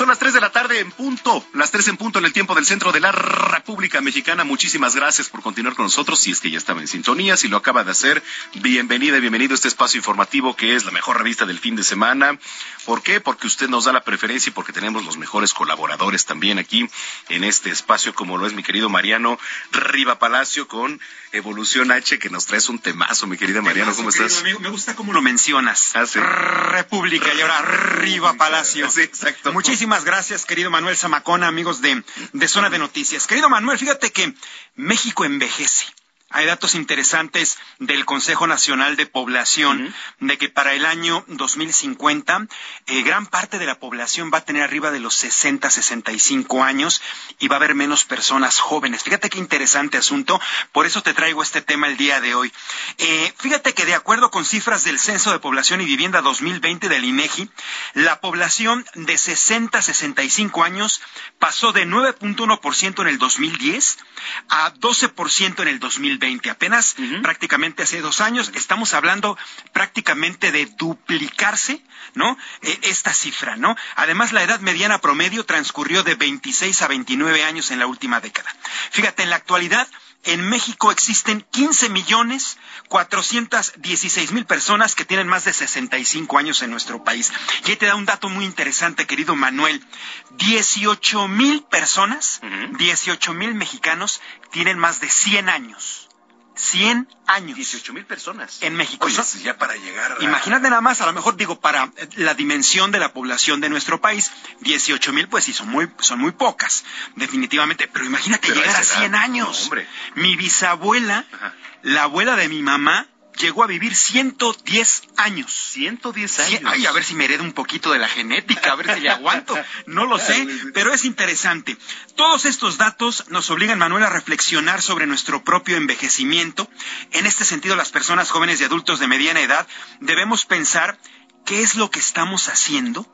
Son las 3 de la tarde en punto, las 3 en punto en el tiempo del centro de la República Mexicana. Muchísimas gracias por continuar con nosotros. Si es que ya estaba en sintonía, si lo acaba de hacer, bienvenida y bienvenido a este espacio informativo que es la mejor revista del fin de semana. ¿Por qué? Porque usted nos da la preferencia y porque tenemos los mejores colaboradores también aquí en este espacio, como lo es mi querido Mariano Riva Palacio con Evolución H, que nos traes un temazo, mi querida Mariano. ¿Cómo estás? amigo, me gusta cómo lo mencionas. Ah, sí. República y ahora arriba Palacio. Sí, exacto. Muchísimas gracias, querido Manuel Zamacona, amigos de, de Zona de Noticias. Querido Manuel, fíjate que México envejece. Hay datos interesantes del Consejo Nacional de Población de que para el año 2050 eh, gran parte de la población va a tener arriba de los 60, 65 años y va a haber menos personas jóvenes. Fíjate qué interesante asunto. Por eso te traigo este tema el día de hoy. Eh, fíjate que de acuerdo con cifras del Censo de Población y Vivienda 2020 del INEGI, la población de 60 a 65 años pasó de 9.1% en el 2010 a 12% en el 2020. Apenas prácticamente hace dos años estamos hablando prácticamente de duplicarse, ¿no? Eh, esta cifra, ¿no? Además, la edad mediana promedio transcurrió de 26 a 29 años en la última década. Fíjate, en la actualidad, en México existen 15 millones 416 mil personas que tienen más de 65 años en nuestro país. Y ahí te da un dato muy interesante, querido Manuel. 18 mil personas, 18 mil mexicanos tienen más de 100 años. 100 años. 18 mil personas. En México. Oye, ya para llegar a... Imagínate nada más, a lo mejor digo, para la dimensión de la población de nuestro país, 18 mil, pues sí, son muy, son muy pocas, definitivamente. Pero imagínate Pero llegar a esa 100 edad, años. no. Mi bisabuela, la abuela de mi mamá, llegó a vivir 110 años. 110 Sí, años. ay, a ver si me heredo un poquito de la genética, a ver si le aguanto. No lo sé, pero es interesante. Todos estos datos nos obligan, Manuel, a reflexionar sobre nuestro propio envejecimiento. En este sentido, las personas jóvenes y adultos de mediana edad debemos pensar qué es lo que estamos haciendo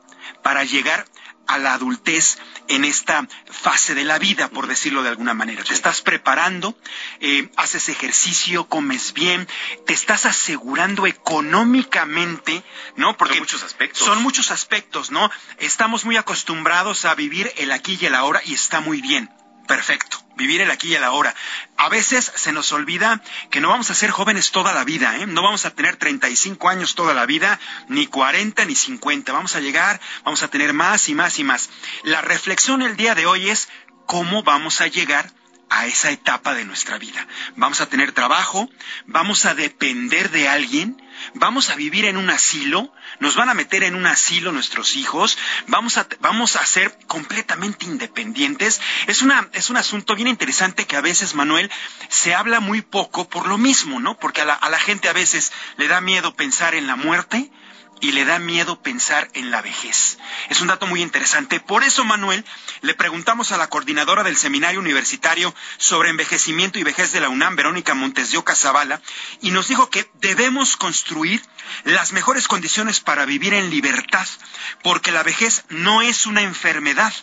para llegar a la adultez en esta fase de la vida, por decirlo de alguna manera. Te estás preparando, eh, haces ejercicio, comes bien, te estás asegurando económicamente, ¿no? Porque Son muchos aspectos. Son muchos aspectos, ¿no? Estamos muy acostumbrados a vivir el aquí y el ahora y está muy bien. Perfecto, vivir el aquí y el ahora. A veces se nos olvida que no vamos a ser jóvenes toda la vida, ¿eh? No vamos a tener 35 años toda la vida, ni 40 ni 50. Vamos a llegar, vamos a tener más y más y más. La reflexión el día de hoy es cómo vamos a llegar a esa etapa de nuestra vida. Vamos a tener trabajo, vamos a depender de alguien, vamos a vivir en un asilo, nos van a meter en un asilo nuestros hijos, vamos a, vamos a ser completamente independientes. Es, una, es un asunto bien interesante que a veces, Manuel, se habla muy poco por lo mismo, ¿no? Porque a la, a la gente a veces le da miedo pensar en la muerte, y le da miedo pensar en la vejez. Es un dato muy interesante. Por eso, Manuel, le preguntamos a la coordinadora del Seminario Universitario sobre Envejecimiento y Vejez de la UNAM, Verónica Montes de Oca Zavala, y nos dijo que debemos construir las mejores condiciones para vivir en libertad, porque la vejez no es una enfermedad.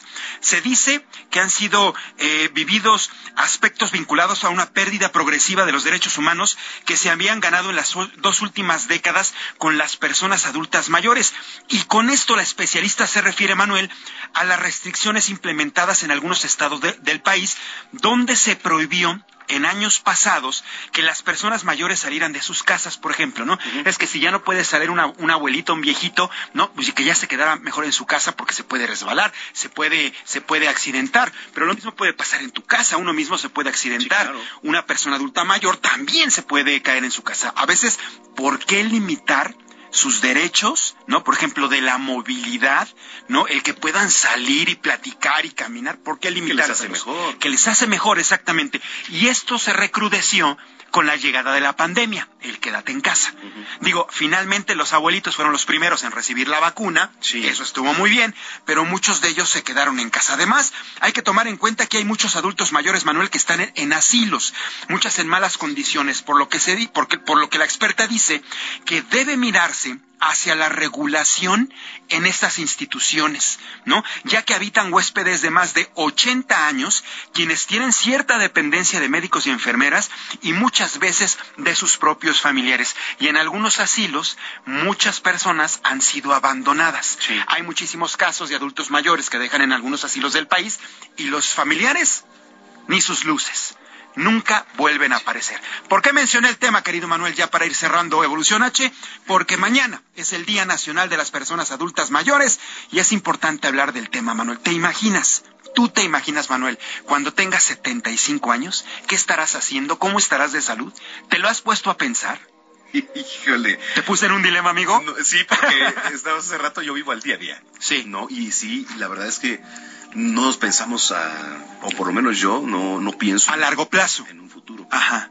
Se dice que han sido eh, vividos aspectos vinculados a una pérdida progresiva de los derechos humanos que se habían ganado en las dos últimas décadas con las personas adultas mayores. Y con esto la especialista se refiere, Manuel, a las restricciones implementadas en algunos estados de- del país, donde se prohibió en años pasados que las personas mayores salieran de sus casas, por ejemplo, ¿no? Es que si ya no puede salir una, un abuelito, un viejito, ¿no? Pues que ya se quedara mejor en su casa porque se puede resbalar, se puede, se puede accidentar. Pero lo mismo puede pasar en tu casa, uno mismo se puede accidentar. Una persona adulta mayor también se puede caer en su casa. A veces, ¿por qué limitar? Sus derechos, ¿no? Por ejemplo, de la movilidad, ¿no? El que puedan salir y platicar y caminar, ¿por qué limitar? les hace mejor. Que les hace mejor, exactamente. Y esto se recrudeció con la llegada de la pandemia, el quédate en casa. Digo, finalmente los abuelitos fueron los primeros en recibir la vacuna, eso estuvo muy bien, pero muchos de ellos se quedaron en casa. Además, hay que tomar en cuenta que hay muchos adultos mayores, Manuel, que están en, en asilos, muchas en malas condiciones, por lo que se di- porque, por lo que la experta dice que debe mirarse hacia la regulación en estas instituciones, ¿no? Ya que habitan huéspedes de más de 80 años, quienes tienen cierta dependencia de médicos y enfermeras y muchas veces de sus propios familiares. Y en algunos asilos, muchas personas han sido abandonadas. Hay muchísimos casos de adultos mayores que dejan en algunos asilos del país y los familiares ni sus luces. Nunca vuelven a aparecer. ¿Por qué mencioné el tema, querido Manuel, ya para ir cerrando Evolución H? Porque mañana es el Día Nacional de las Personas Adultas Mayores y es importante hablar del tema, Manuel. ¿Te imaginas? ¿Tú te imaginas, Manuel, cuando tengas 75 años, qué estarás haciendo? ¿Cómo estarás de salud? ¿Te lo has puesto a pensar? Híjole. ¿Te puse en un dilema, amigo? No, sí, porque estabas hace rato, yo vivo al día a día. Sí. ¿No? Y sí, la verdad es que no nos pensamos a, o por lo menos yo no, no pienso. A largo plazo. En un futuro. Ajá.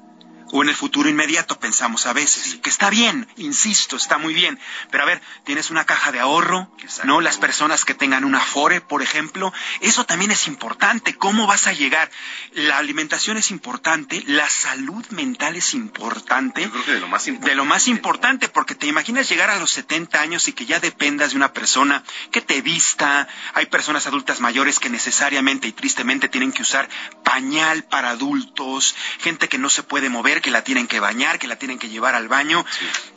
O en el futuro inmediato pensamos a veces, que está bien, insisto, está muy bien. Pero a ver, tienes una caja de ahorro, ¿no? Las personas que tengan una Afore, por ejemplo, eso también es importante. ¿Cómo vas a llegar? La alimentación es importante, la salud mental es importante. Yo creo que de lo más importante. De lo más importante, porque te imaginas llegar a los 70 años y que ya dependas de una persona que te vista. Hay personas adultas mayores que necesariamente y tristemente tienen que usar pañal para adultos, gente que no se puede mover, que la tienen que bañar, que la tienen que llevar al baño.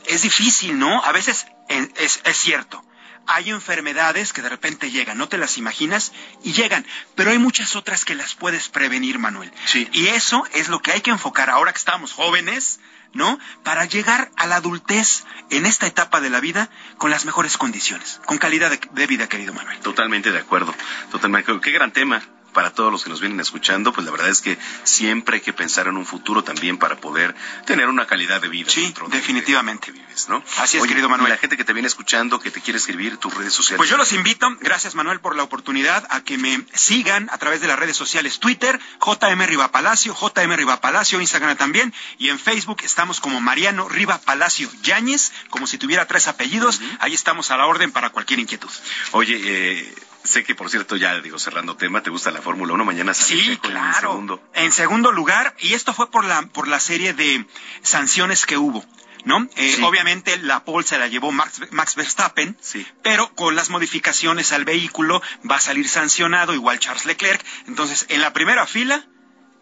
Es difícil, ¿no? A veces es, es cierto. Hay enfermedades que de repente llegan, no te las imaginas y llegan, pero hay muchas otras que las puedes prevenir, Manuel. Y eso es lo que hay que enfocar ahora que estamos jóvenes, ¿no? Para llegar a la adultez en esta etapa de la vida con las mejores condiciones, con calidad de, de vida, querido Manuel. Totalmente de acuerdo. Totalmente. Qué gran tema. Para todos los que nos vienen escuchando, pues la verdad es que siempre hay que pensar en un futuro también para poder tener una calidad de vida. Sí, definitivamente. vives, ¿no? Así es, querido Manuel. La gente que te viene escuchando, que te quiere escribir tus redes sociales. Pues yo los invito, gracias Manuel por la oportunidad, a que me sigan a través de las redes sociales Twitter, JM Riva Palacio, JM Riva Palacio, Instagram también, y en Facebook estamos como Mariano Riva Palacio Yáñez, como si tuviera tres apellidos. Ahí estamos a la orden para cualquier inquietud. Oye, eh, sé que por cierto, ya digo, cerrando tema, ¿te gusta la Fórmula 1? Mañana Sí, en claro. segundo. En segundo lugar, y esto fue por la, por la serie de sanciones que hubo. ¿No? Eh, Sí. Obviamente la pole se la llevó Max, Max Verstappen, Sí. pero con las modificaciones al vehículo va a salir sancionado, igual Charles Leclerc. Entonces, en la primera fila,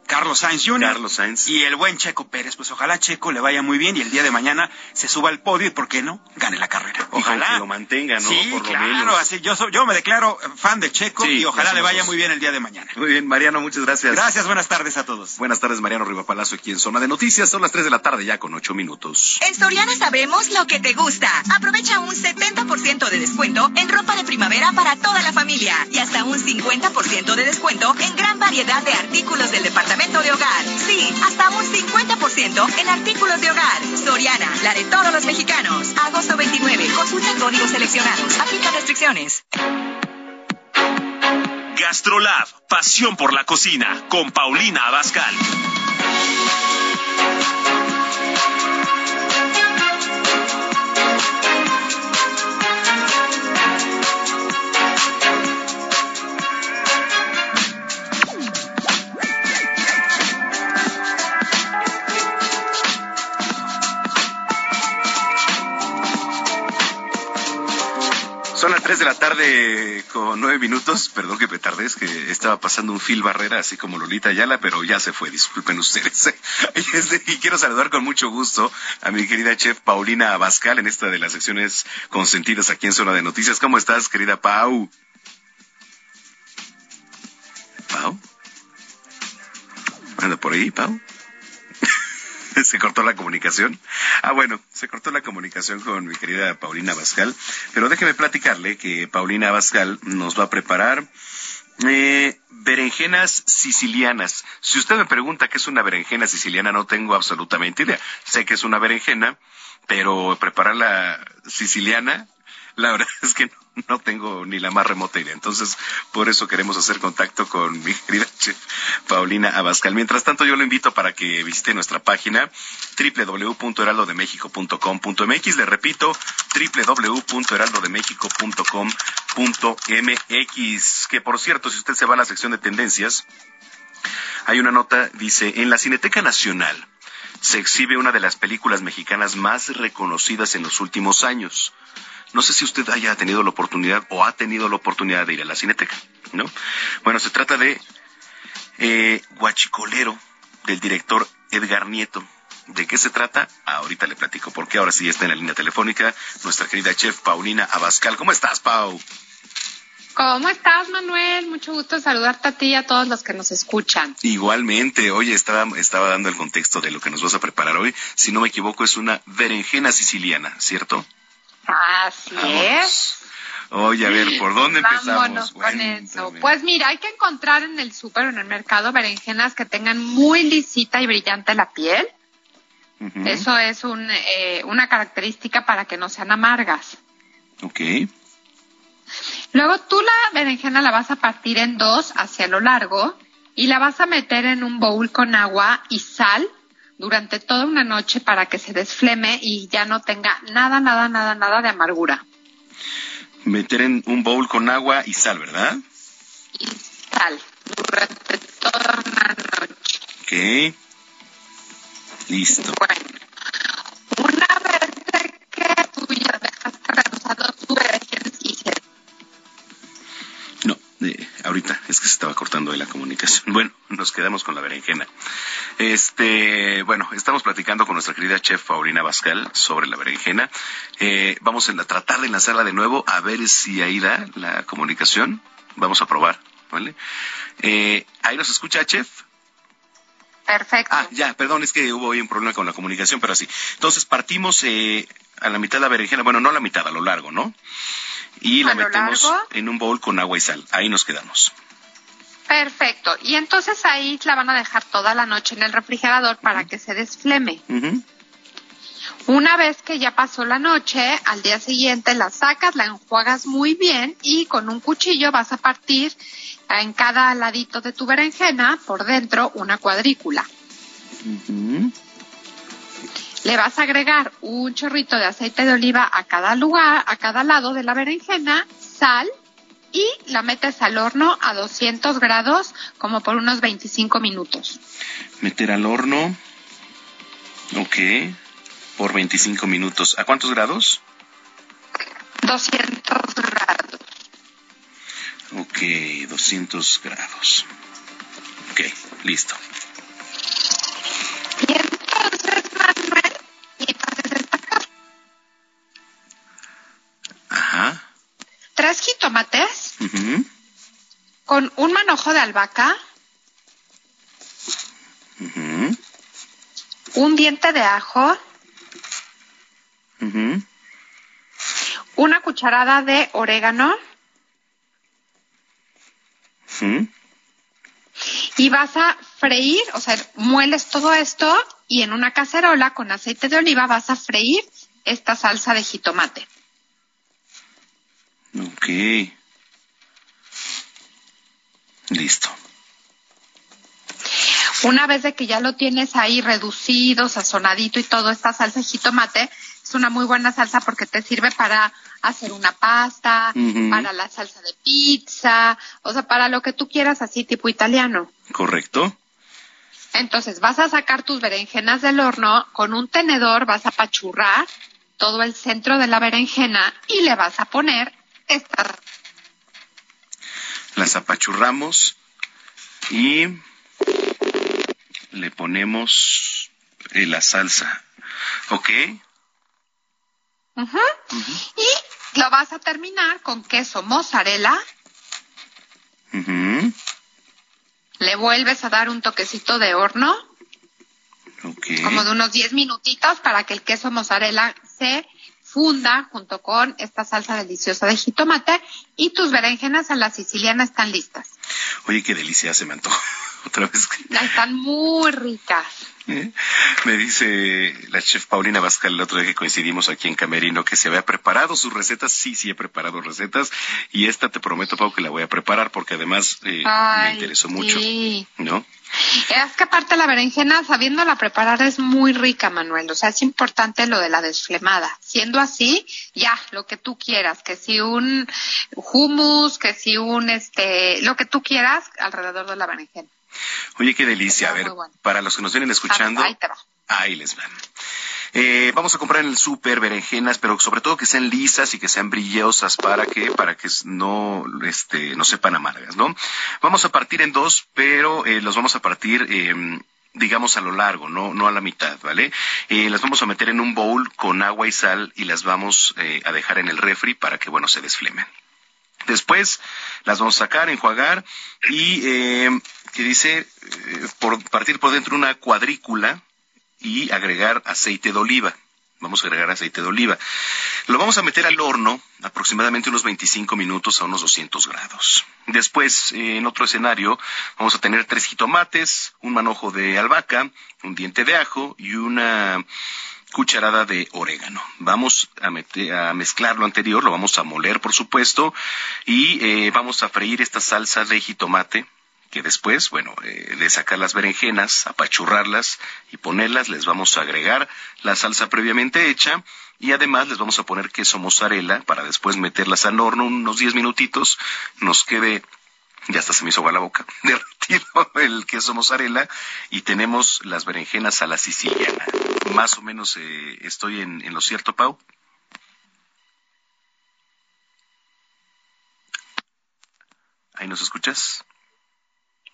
Carlos Sainz Jr. Carlos Sainz. y el buen Checo Pérez. Pues ojalá Checo le vaya muy bien y el día de mañana se suba al podio y, ¿por qué no? Gane la carrera. Ojalá que lo mantenga, ¿no? Sí, por lo claro, menos. así yo, soy- yo me declaro fan de Checo Sí, y ojalá le vaya muy bien el día de mañana. Muy bien, Mariano, muchas gracias. Gracias, buenas tardes a todos. Buenas tardes, Mariano Riva Palacio, aquí en Zona de Noticias. Son las 3 de la tarde ya con 8 minutos. En Soriana sabemos lo que te gusta. Aprovecha un 70% de descuento en ropa de primavera para toda la familia y hasta un 50% de descuento en gran variedad de artículos del departamento de hogar. Sí, hasta un 50% en artículos de hogar. Soriana, la de todos los mexicanos. Agosto 29. Consulta códigos seleccionados. Aplica restricciones. Gastrolab, pasión por la cocina, con Paulina Abascal. 3 de la tarde con 9 minutos. Perdón que me tardé, es que estaba pasando un fil barrera, así como Lolita Ayala, pero ya se fue, disculpen ustedes. Y, quiero saludar con mucho gusto a mi querida chef Paulina Abascal en esta de las secciones consentidas aquí en Zona de Noticias. ¿Cómo estás, querida Pau? ¿Pau? ¿Anda por ahí, Pau? se cortó la comunicación. Ah, bueno, se cortó la comunicación con mi querida Paulina Abascal, pero déjeme platicarle que Paulina Abascal nos va a preparar eh, berenjenas sicilianas. Si usted me pregunta qué es una berenjena siciliana, no tengo absolutamente idea. Sé que es una berenjena, pero prepararla siciliana, la verdad es que no, tengo ni la más remota idea. Entonces, por eso queremos hacer contacto con mi querida chef Paulina Abascal. Mientras tanto, yo lo invito para que visite nuestra página www.heraldodemexico.com.mx. Le repito, www.heraldodemexico.com.mx. Que por cierto, si usted se va a la sección de tendencias, hay una nota, dice, en la Cineteca Nacional se exhibe una de las películas mexicanas más reconocidas en los últimos años. No sé si usted haya tenido la oportunidad o ha tenido la oportunidad de ir a la Cineteca, ¿no? Bueno, se trata de eh, Guachicolero, del director Edgar Nieto. ¿De qué se trata? Ahorita le platico, porque ahora sí está en la línea telefónica nuestra querida chef Paulina Abascal. ¿Cómo estás, Pau? ¿Cómo estás, Manuel? Mucho gusto saludarte a ti y a todos los que nos escuchan. Igualmente, oye, estaba, estaba dando el contexto de lo que nos vas a preparar hoy. Si no me equivoco, es una berenjena siciliana, ¿cierto? Así es. Oye, a ver, ¿por dónde Vámonos empezamos? con eso. Pues mira, hay que encontrar en el súper o en el mercado berenjenas que tengan muy lisita y brillante la piel. Eso es un, eh, una característica para que no sean amargas. Ok. Luego tú la berenjena la vas a partir en dos hacia lo largo y la vas a meter en un bowl con agua y sal durante toda una noche para que se desfleme y ya no tenga nada, nada, nada, nada de amargura. Meter en un bowl con agua y sal, ¿verdad? Y sal durante toda una noche. Ok. Listo. Una ahorita es que se estaba cortando ahí la comunicación. Bueno, nos quedamos con la berenjena. Este, bueno, estamos platicando con nuestra querida chef Paulina Bascal sobre la berenjena. Eh, vamos a tratar de enlazarla de nuevo a ver si ahí da la comunicación. Vamos a probar, ¿vale? Eh, ahí nos escucha, chef. Perfecto. Ah, ya, perdón, es que hubo ahí un problema con la comunicación, pero así. Entonces partimos eh, a la mitad de la berenjena, bueno, no a la mitad, a lo largo, ¿no? Y la ¿A lo metemos largo? en un bowl con agua y sal. Ahí nos quedamos. Perfecto. Y entonces ahí la van a dejar toda la noche en el refrigerador para que se desfleme. Una vez que ya pasó la noche, al día siguiente la sacas, la enjuagas muy bien y con un cuchillo vas a partir en cada ladito de tu berenjena por dentro una cuadrícula. Le vas a agregar un chorrito de aceite de oliva a cada lugar, a cada lado de la berenjena, sal y la metes al horno a 200 grados como por unos 25 minutos. Meter al horno. Ok. Por 25 minutos. ¿A cuántos grados? 200 grados. Ok, 200 grados. Ok, listo. Con un manojo de albahaca, un diente de ajo, una cucharada de orégano y vas a freír, o sea, mueles todo esto y en una cacerola con aceite de oliva vas a freír esta salsa de jitomate. Ok. Listo. Una vez de que ya lo tienes ahí reducido, sazonadito y todo, esta salsa de jitomate es una muy buena salsa porque te sirve para hacer una pasta, para la salsa de pizza, o sea, para lo que tú quieras así tipo italiano. ¿Correcto? Entonces vas a sacar tus berenjenas del horno, con un tenedor vas a pachurrar todo el centro de la berenjena y le vas a poner esta Las apachurramos y le ponemos eh, la salsa. ¿Ok? Ujú. y lo vas a terminar con queso mozzarella, Ujú. le vuelves a dar un toquecito de horno, como de unos 10 minutitos para que el queso mozzarella se funda junto con esta salsa deliciosa de jitomate y tus berenjenas a la siciliana están listas. Oye, qué delicia se me antojó. Otra vez. Están muy ricas. ¿eh? Me dice la chef Paulina Vázquez el otro día que coincidimos aquí en Camerino que se había preparado sus recetas. Sí, sí he preparado recetas. Y esta te prometo, Pau, que la voy a preparar porque además eh, me interesó mucho. sí. ¿No? Es que aparte la berenjena, sabiéndola preparar, es muy rica, Manuel. O sea, es importante lo de la desflemada. Siendo así, ya, lo que tú quieras, que si un hummus, que si un, este, lo que tú quieras alrededor de la berenjena. Oye, qué delicia. A ver, para los que nos vienen escuchando, Ahí te va. ahí les van. Eh, vamos a comprar en el súper berenjenas, pero sobre todo que sean lisas y que sean brillosas para que para que no este no sepan amargas, ¿no? Vamos a partir en dos, pero eh, los vamos a partir eh, digamos a lo largo, no no a la mitad, ¿vale? Eh, las vamos a meter en un bowl con agua y sal y las vamos eh, a dejar en el refri para que bueno se desflemen. Después las vamos a sacar, enjuagar y eh, que dice eh, por partir por dentro una cuadrícula y agregar aceite de oliva. Vamos a agregar aceite de oliva. Lo vamos a meter al horno aproximadamente unos 25 minutos a unos 200 grados. Después, eh, en otro escenario, vamos a tener tres jitomates, un manojo de albahaca, un diente de ajo y una cucharada de orégano. Vamos a, meter, a mezclar lo anterior, lo vamos a moler, por supuesto, y eh, vamos a freír esta salsa de jitomate que después, bueno, eh, de sacar las berenjenas, apachurrarlas y ponerlas, les vamos a agregar la salsa previamente hecha y además les vamos a poner queso mozzarella para después meterlas al horno unos 10 minutitos, nos quede ya hasta se me hizo agua la boca, derretido el queso mozzarella y tenemos las berenjenas a la siciliana. Más o menos eh, estoy en, en lo cierto, Pau. ¿Ahí nos escuchas?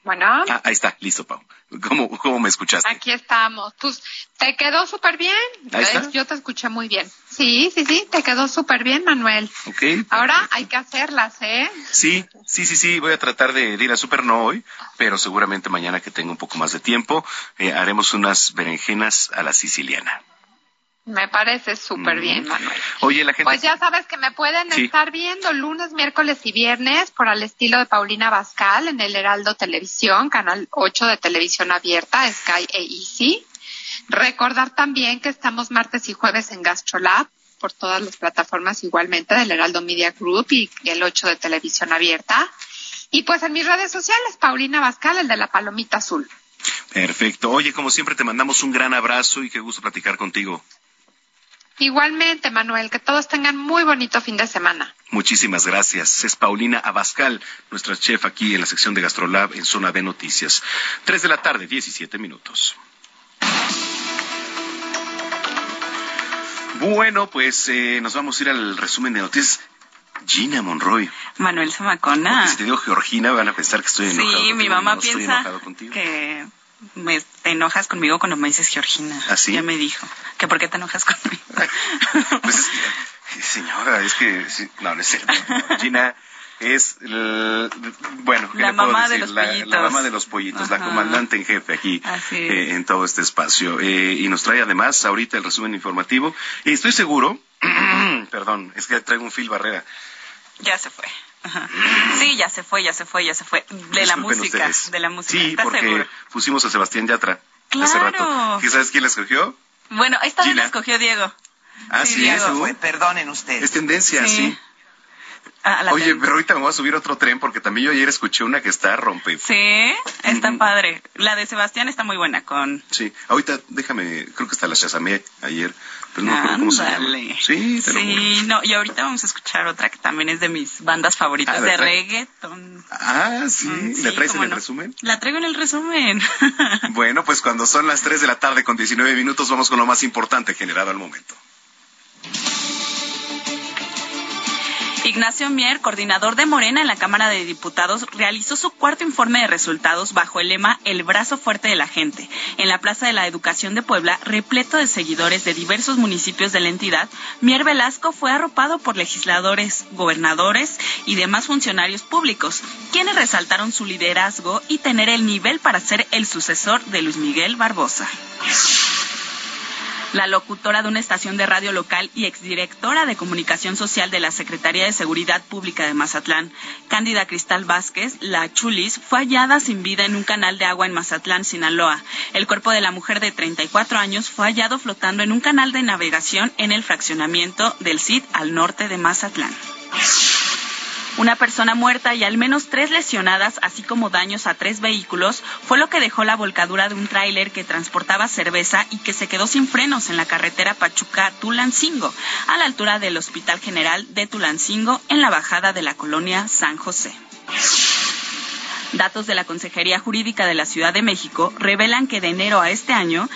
Bueno, Ah, ahí está, listo, Pau. ¿Cómo, cómo me escuchaste? aquí estamos. Pues te quedó súper bien. Ahí está. Yo te escuché muy bien. Sí, sí, sí, te quedó súper bien, Manuel. Ok. Ahora hay que hacerlas, ¿eh? Sí, sí, sí, sí, voy a tratar de, de ir a súper, no hoy, pero seguramente mañana que tenga un poco más de tiempo, eh, haremos unas berenjenas a la siciliana. Me parece súper Mm. bien, Manuel. Oye, la gente... Pues ya sabes que me pueden Sí. estar viendo lunes, miércoles y viernes por al estilo de Paulina Bascal en el Heraldo Televisión, canal 8 de televisión abierta, Sky e Easy. Recordar también que estamos martes y jueves en GastroLab por todas las plataformas igualmente del Heraldo Media Group y el 8 de televisión abierta. Y pues en mis redes sociales, Paulina Bascal, el de la palomita azul. Perfecto. Oye, como siempre, te mandamos un gran abrazo y qué gusto platicar contigo. Igualmente, Manuel, que todos tengan muy bonito fin de semana. Muchísimas gracias. Es Paulina Abascal, nuestra chef aquí en la sección de Gastrolab en Zona de Noticias. Tres de la tarde, 17 minutos. Bueno, pues eh, nos vamos a ir al resumen de noticias. Gina Monroy. Manuel Zamacona. Si te digo Georgina, van a pensar que estoy enojado. Sí, mi contigo. mamá No estoy piensa enojado contigo. que me te enojas conmigo cuando me dices Georgina. ¿Ah, sí? Ya me dijo. ¿Que por qué te enojas conmigo? Pues es que, señora, es que, no, no es cierto. Gina es, el- bueno, ¿qué La le puedo mamá de decir? los la, pollitos. la mamá de los pollitos, la comandante en jefe aquí Así eh, en todo este espacio. Eh, y nos trae además ahorita el resumen informativo. Y estoy seguro, perdón, es que traigo un fil barrera. Ya se fue. Ajá. Sí, ya se fue, ya se fue, ya se fue. De la música, ustedes. de la música. Sí, ¿Estás porque seguro? pusimos a Sebastián Yatra hace rato. ¿Y sabes quién la escogió? Bueno, esta vez la escogió Diego. Ah, sí, Diego. ¿tú? Perdonen ustedes. Es tendencia, Sí. sí. Ah, Oye, tengo. pero ahorita me voy a subir a otro tren porque también yo ayer escuché una que está rompe. Sí, está padre. La de Sebastián está muy buena con... Sí, ahorita déjame, creo que hasta la chasamé ayer, pero no me acuerdo cómo se llama. Sí, te. Sí, no, y ahorita vamos a escuchar otra que también es de mis bandas favoritas Ah, de reggaeton. Ah, sí, Mm, ¿la traes en el no. resumen? La traigo en el resumen. Bueno, pues cuando son las 3 de la tarde con 19 minutos vamos con lo más importante generado al momento. Ignacio Mier, coordinador de Morena en la Cámara de Diputados, realizó su cuarto informe de resultados bajo el lema El brazo fuerte de la gente. En la Plaza de la Educación de Puebla, repleto de seguidores de diversos municipios de la entidad, Mier Velasco fue arropado por legisladores, gobernadores y demás funcionarios públicos, quienes resaltaron su liderazgo y tener el nivel para ser el sucesor de Luis Miguel Barbosa. La locutora de una estación de radio local y exdirectora de comunicación social de la Secretaría de Seguridad Pública de Mazatlán, Cándida Cristal Vázquez, la Chulis, fue hallada sin vida en un canal de agua en Mazatlán, Sinaloa. El cuerpo de la mujer de 34 años fue hallado flotando en un canal de navegación en el fraccionamiento del CID al norte de Mazatlán. Una persona muerta y al menos tres lesionadas, así como daños a tres vehículos, fue lo que dejó la volcadura de un tráiler que transportaba cerveza y que se quedó sin frenos en la carretera Pachuca-Tulancingo, a la altura del Hospital General de Tulancingo, en la bajada de la colonia San José. Datos de la Consejería Jurídica de la Ciudad de México revelan que de enero a este año,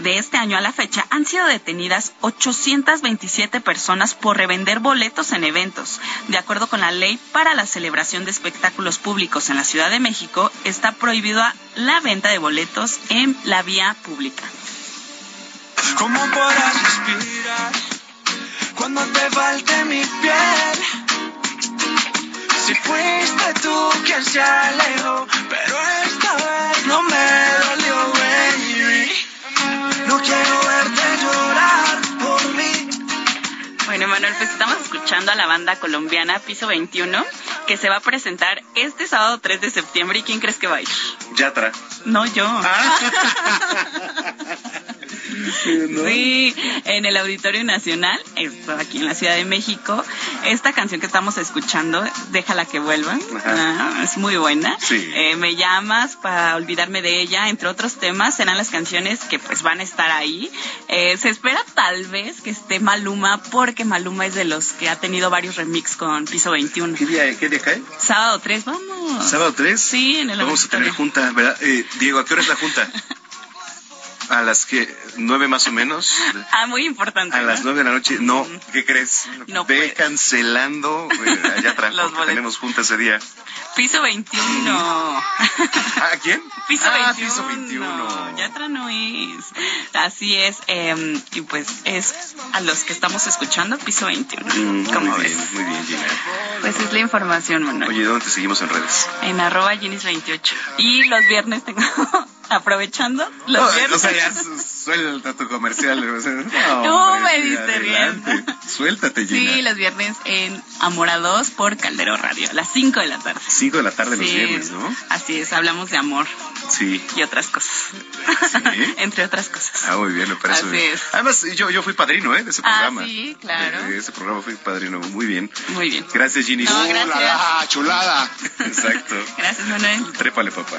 de este año a la fecha, han sido detenidas 827 personas por revender boletos en eventos. De acuerdo con la ley para la celebración de espectáculos públicos en la Ciudad de México, está prohibida la venta de boletos en la vía pública. ¿Cómo podrás respirar cuando te falte mi piel? Si fuiste tú quien se alejó, pero esta vez no me dolió, baby. No quiero verte llorar por mí. Bueno, Manuel, pues estamos escuchando a la banda colombiana Piso 21, que se va a presentar este sábado 3 de septiembre. ¿Y quién crees que va a ir? Yatra. No, yo. Sí, en el Auditorio Nacional, esto aquí en la Ciudad de México. Esta canción que estamos escuchando, Déjala que vuelva, ah, es muy buena. Sí. Eh, me llamas para olvidarme de ella, entre otros temas, serán las canciones que pues van a estar ahí. Eh, se espera tal vez que esté Maluma, porque Maluma es de los que ha tenido varios remix con Piso 21. ¿Qué día, qué día cae? Sábado 3, vamos. ¿Sábado 3? Sí, en el Vamos a tener junta, ¿verdad? Eh, Diego, ¿a qué hora es la junta? A las que, nueve más o menos. Ah, muy importante. A ¿no? las nueve de la noche. No, ¿qué crees? No Ve puedes. cancelando eh, allá atrás, porque tenemos junta ese día. Piso 21. ¿A quién? Piso Ah, 21. Piso 21. Yatra no es. Así es. eh, y pues es a los que estamos escuchando, piso 21. Mm, ¿Cómo muy ves? bien, muy bien, Gina. Pues es la información, Manuel. Oye, ¿dónde te seguimos en redes? En arroba Ginis28. Y los viernes tengo, aprovechando, los No, viernes. o sea, ya Suelta tu comercial. No, me diste bien. Suéltate, Gina. Sí, los viernes en Amorados por Caldero Radio, a las 5 de la tarde. 5 de la tarde los Sí, viernes, ¿no? Así es, hablamos de amor Sí. y otras cosas. Entre otras cosas. Ah, muy bien, me parece Así bien. es. Además, yo, yo fui padrino, ¿eh? De ese Ah, programa. sí, claro. De ese programa fui padrino. Muy bien. Muy bien. Gracias, Ginny. No, gracias. Uh, la, la, chulada. Exacto. Gracias, Manuel. Trépale, papá.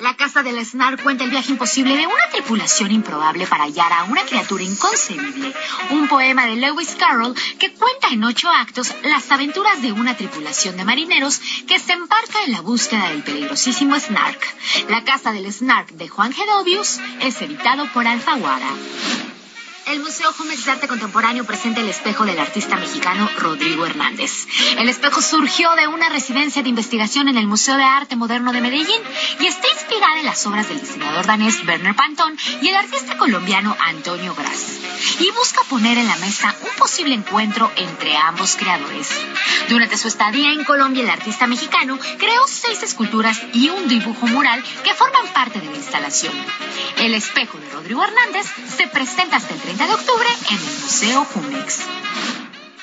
La casa del Snark cuenta el viaje imposible de una tripulación improbable para hallar a una criatura inconcebible. Un poema de Lewis Carroll que cuenta en ocho actos las aventuras de una tripulación de marineros que se embarca en la búsqueda del peligrosísimo Snark. La casa del Snark de Juan Gedovius es editado por Alfaguara. El Museo Jumex de Arte Contemporáneo presenta el espejo del artista mexicano Rodrigo Hernández. El espejo surgió de una residencia de investigación en el Museo de Arte Moderno de Medellín y está inspirada en las obras del diseñador danés Werner Pantón y el artista colombiano Antonio Gras. Y busca poner en la mesa un posible encuentro entre ambos creadores. Durante su estadía en Colombia, el artista mexicano creó seis esculturas y un dibujo mural que forman parte de la instalación. El espejo de Rodrigo Hernández se presenta hasta el 30 de octubre en el Museo Jumex.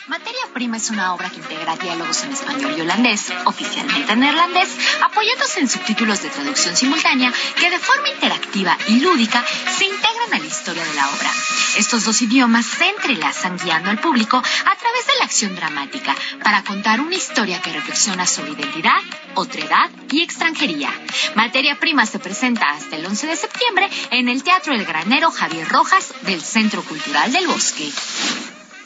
Materia Prima es una obra que integra diálogos en español y holandés, oficialmente en neerlandés, apoyándose en subtítulos de traducción simultánea que de forma interactiva y lúdica se integran a la historia de la obra. Estos dos idiomas se entrelazan guiando al público a través de la acción dramática para contar una historia que reflexiona sobre identidad, otredad y extranjería. Materia Prima se presenta hasta el 11 de septiembre en el Teatro El Granero Javier Rojas del Centro Cultural del Bosque.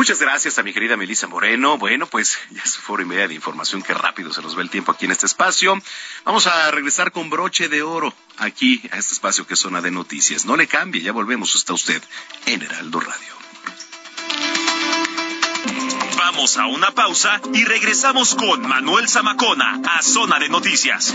Muchas gracias a mi querida Melissa Moreno. Bueno, pues ya fue hora y media de información, que rápido se nos va el tiempo aquí en este espacio. Vamos a regresar con broche de oro aquí a este espacio que es zona de noticias. No le cambie, ya volvemos. Está usted en Heraldo Radio. Vamos a una pausa y regresamos con Manuel Zamacona a Zona de Noticias.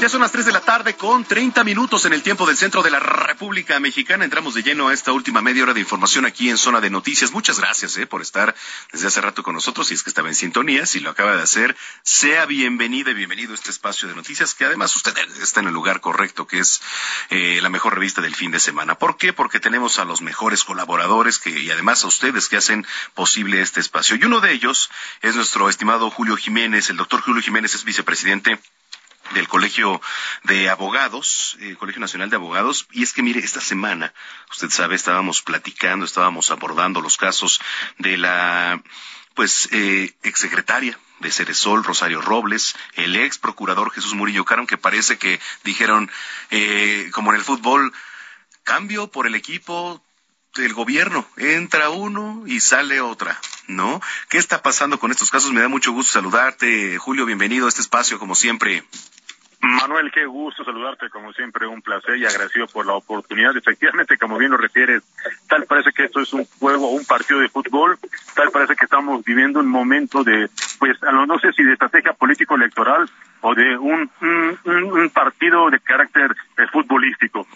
Ya son las 3 de la tarde con 30 minutos en el tiempo del centro de la República Mexicana. Entramos de lleno a esta última media hora de información aquí en Zona de Noticias. Muchas gracias eh, por estar desde hace rato con nosotros. Si es que estaba en sintonía, si lo acaba de hacer, sea bienvenida y bienvenido a este espacio de noticias que además usted está en el lugar correcto, que es eh, la mejor revista del fin de semana. ¿Por qué? Porque tenemos a los mejores colaboradores que, y además a ustedes que hacen posible este espacio. Y uno de ellos es nuestro estimado Julio Jiménez. El doctor Julio Jiménez es vicepresidente del Colegio de Abogados, eh, Colegio Nacional de Abogados, y es que mire, esta semana, usted sabe, estábamos platicando, estábamos abordando los casos de la, pues, eh, exsecretaria de Ceresol, Rosario Robles, el ex procurador Jesús Murillo Caron, que parece que dijeron, eh, como en el fútbol, cambio por el equipo del gobierno, entra uno y sale otra, ¿no? ¿Qué está pasando con estos casos? Me da mucho gusto saludarte, Julio, bienvenido a este espacio, como siempre. Manuel, qué gusto saludarte, como siempre, un placer y agradecido por la oportunidad. Efectivamente, como bien lo refieres, tal parece que esto es un juego, un partido de fútbol, tal parece que estamos viviendo un momento de, pues, no sé si de estrategia político-electoral o de un, un, partido de carácter eh, futbolístico.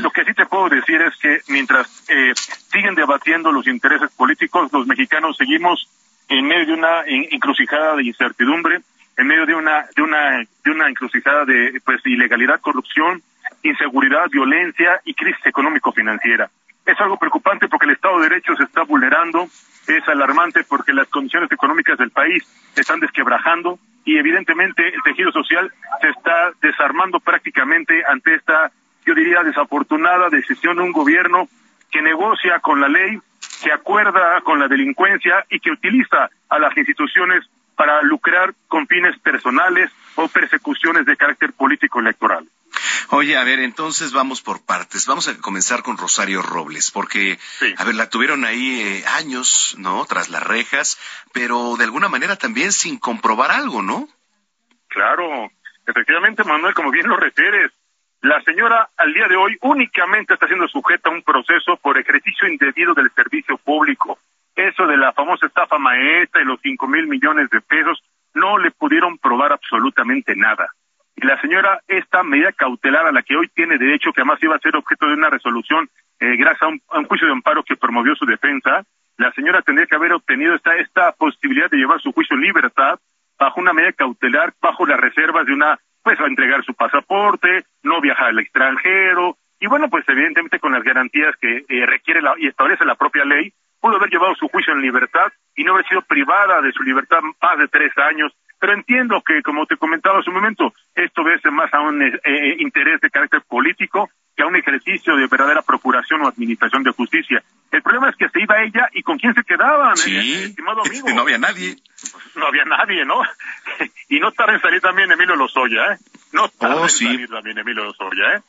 lo que sí te puedo decir es que mientras eh, siguen debatiendo los intereses políticos, los mexicanos seguimos en medio de una encrucijada de incertidumbre, en medio de una de una de una encrucijada de pues ilegalidad, corrupción, inseguridad, violencia y crisis económico-financiera. Es algo preocupante porque el Estado de Derecho se está vulnerando, es alarmante porque las condiciones económicas del país están desquebrajando y evidentemente el tejido social se está desarmando prácticamente ante esta, yo diría, desafortunada decisión de un gobierno que negocia con la ley, que acuerda con la delincuencia y que utiliza a las instituciones para lucrar con fines personales o persecuciones de carácter político electoral. Oye, a ver, entonces vamos por partes. Vamos a comenzar con Rosario Robles, porque, a ver, la tuvieron ahí eh, años, ¿no? Tras las rejas, pero de alguna manera también sin comprobar algo, ¿no? Claro, efectivamente, Manuel, como bien lo refieres, la señora al día de hoy únicamente está siendo sujeta a un proceso por ejercicio indebido del servicio público eso de la famosa estafa maestra y los cinco mil millones de pesos, no le pudieron probar absolutamente nada. Y la señora, esta medida cautelar a la que hoy tiene derecho, que además iba a ser objeto de una resolución eh, gracias a un, juicio de amparo que promovió su defensa, la señora tendría que haber obtenido esta, esta posibilidad de llevar su juicio en libertad bajo una medida cautelar, bajo las reservas de una, pues a entregar su pasaporte, no viajar al extranjero, y bueno, pues evidentemente con las garantías que eh, requiere la, y establece la propia ley, pudo haber llevado su juicio en libertad y no haber sido privada de su libertad más de tres años. Pero entiendo que, como te comentaba hace un momento, esto obedece más a un eh, eh, interés de carácter político que a un ejercicio de verdadera procuración o administración de justicia. El problema es que se iba ella y con quién se quedaban, sí, eh, estimado amigo. No había nadie. No había nadie, ¿no? y no tarda en salir también Emilio Lozoya, ¿eh? No tarda oh, en salir también Emilio Lozoya, ¿eh?